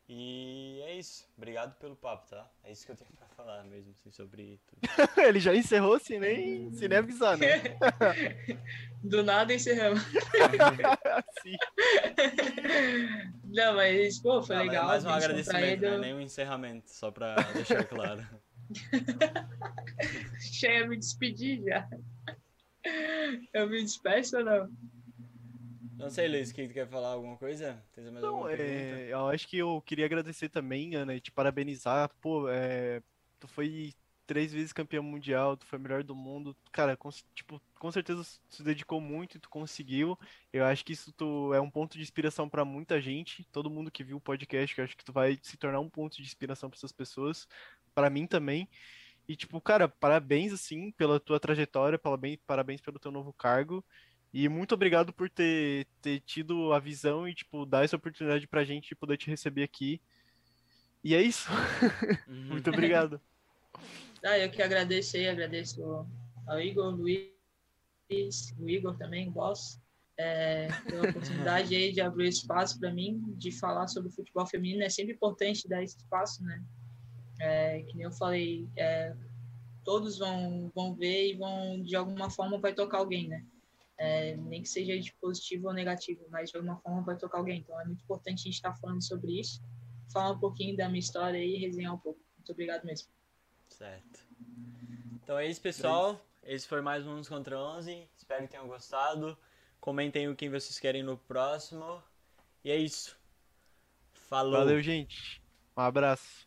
E é isso. Obrigado pelo papo, tá? É isso que eu tenho pra falar mesmo, assim, sobre tudo. [LAUGHS] Ele já encerrou sem nem, sem nem avisar, né? [LAUGHS] Do nada encerramos. [LAUGHS] Sim. Não, mas, pô, foi Ah, mas legal. mais um agradecimento, não é descontraído. nem um encerramento, só pra deixar claro. Cheia me despedir já. Eu me despeço ou não? Não sei, Luiz, que tu quer falar alguma coisa? Tem mais Não, é, eu acho que eu queria agradecer também, Ana, e te parabenizar. Pô, é, tu foi três vezes campeão mundial, tu foi o melhor do mundo. Cara, com, tipo, com certeza tu se dedicou muito e tu conseguiu. Eu acho que isso tu, é um ponto de inspiração pra muita gente. Todo mundo que viu o podcast, eu acho que tu vai se tornar um ponto de inspiração pra essas pessoas. Pra mim também. E, tipo, cara, parabéns, assim, pela tua trajetória, parabéns, parabéns pelo teu novo cargo. E muito obrigado por ter, ter tido a visão e, tipo, dar essa oportunidade pra gente de poder te receber aqui. E é isso. Uhum. [LAUGHS] Muito obrigado. [LAUGHS] Ah, eu que agradeço aí, agradeço ao Igor, Luiz, o Igor também, boss, é, pela [LAUGHS] oportunidade aí de abrir espaço para mim, de falar sobre futebol feminino. É sempre importante dar esse espaço, né? É, que nem eu falei, é, todos vão, vão ver e vão, de alguma forma, vai tocar alguém, né? É, nem que seja de positivo ou negativo, mas de alguma forma vai tocar alguém. Então é muito importante a gente estar falando sobre isso, falar um pouquinho da minha história e resenhar um pouco. Muito obrigado mesmo. Certo. Então é isso, pessoal. Esse foi mais um 11 contra 11. Espero que tenham gostado. Comentem o que vocês querem no próximo. E é isso. Falou. Valeu, gente. Um abraço.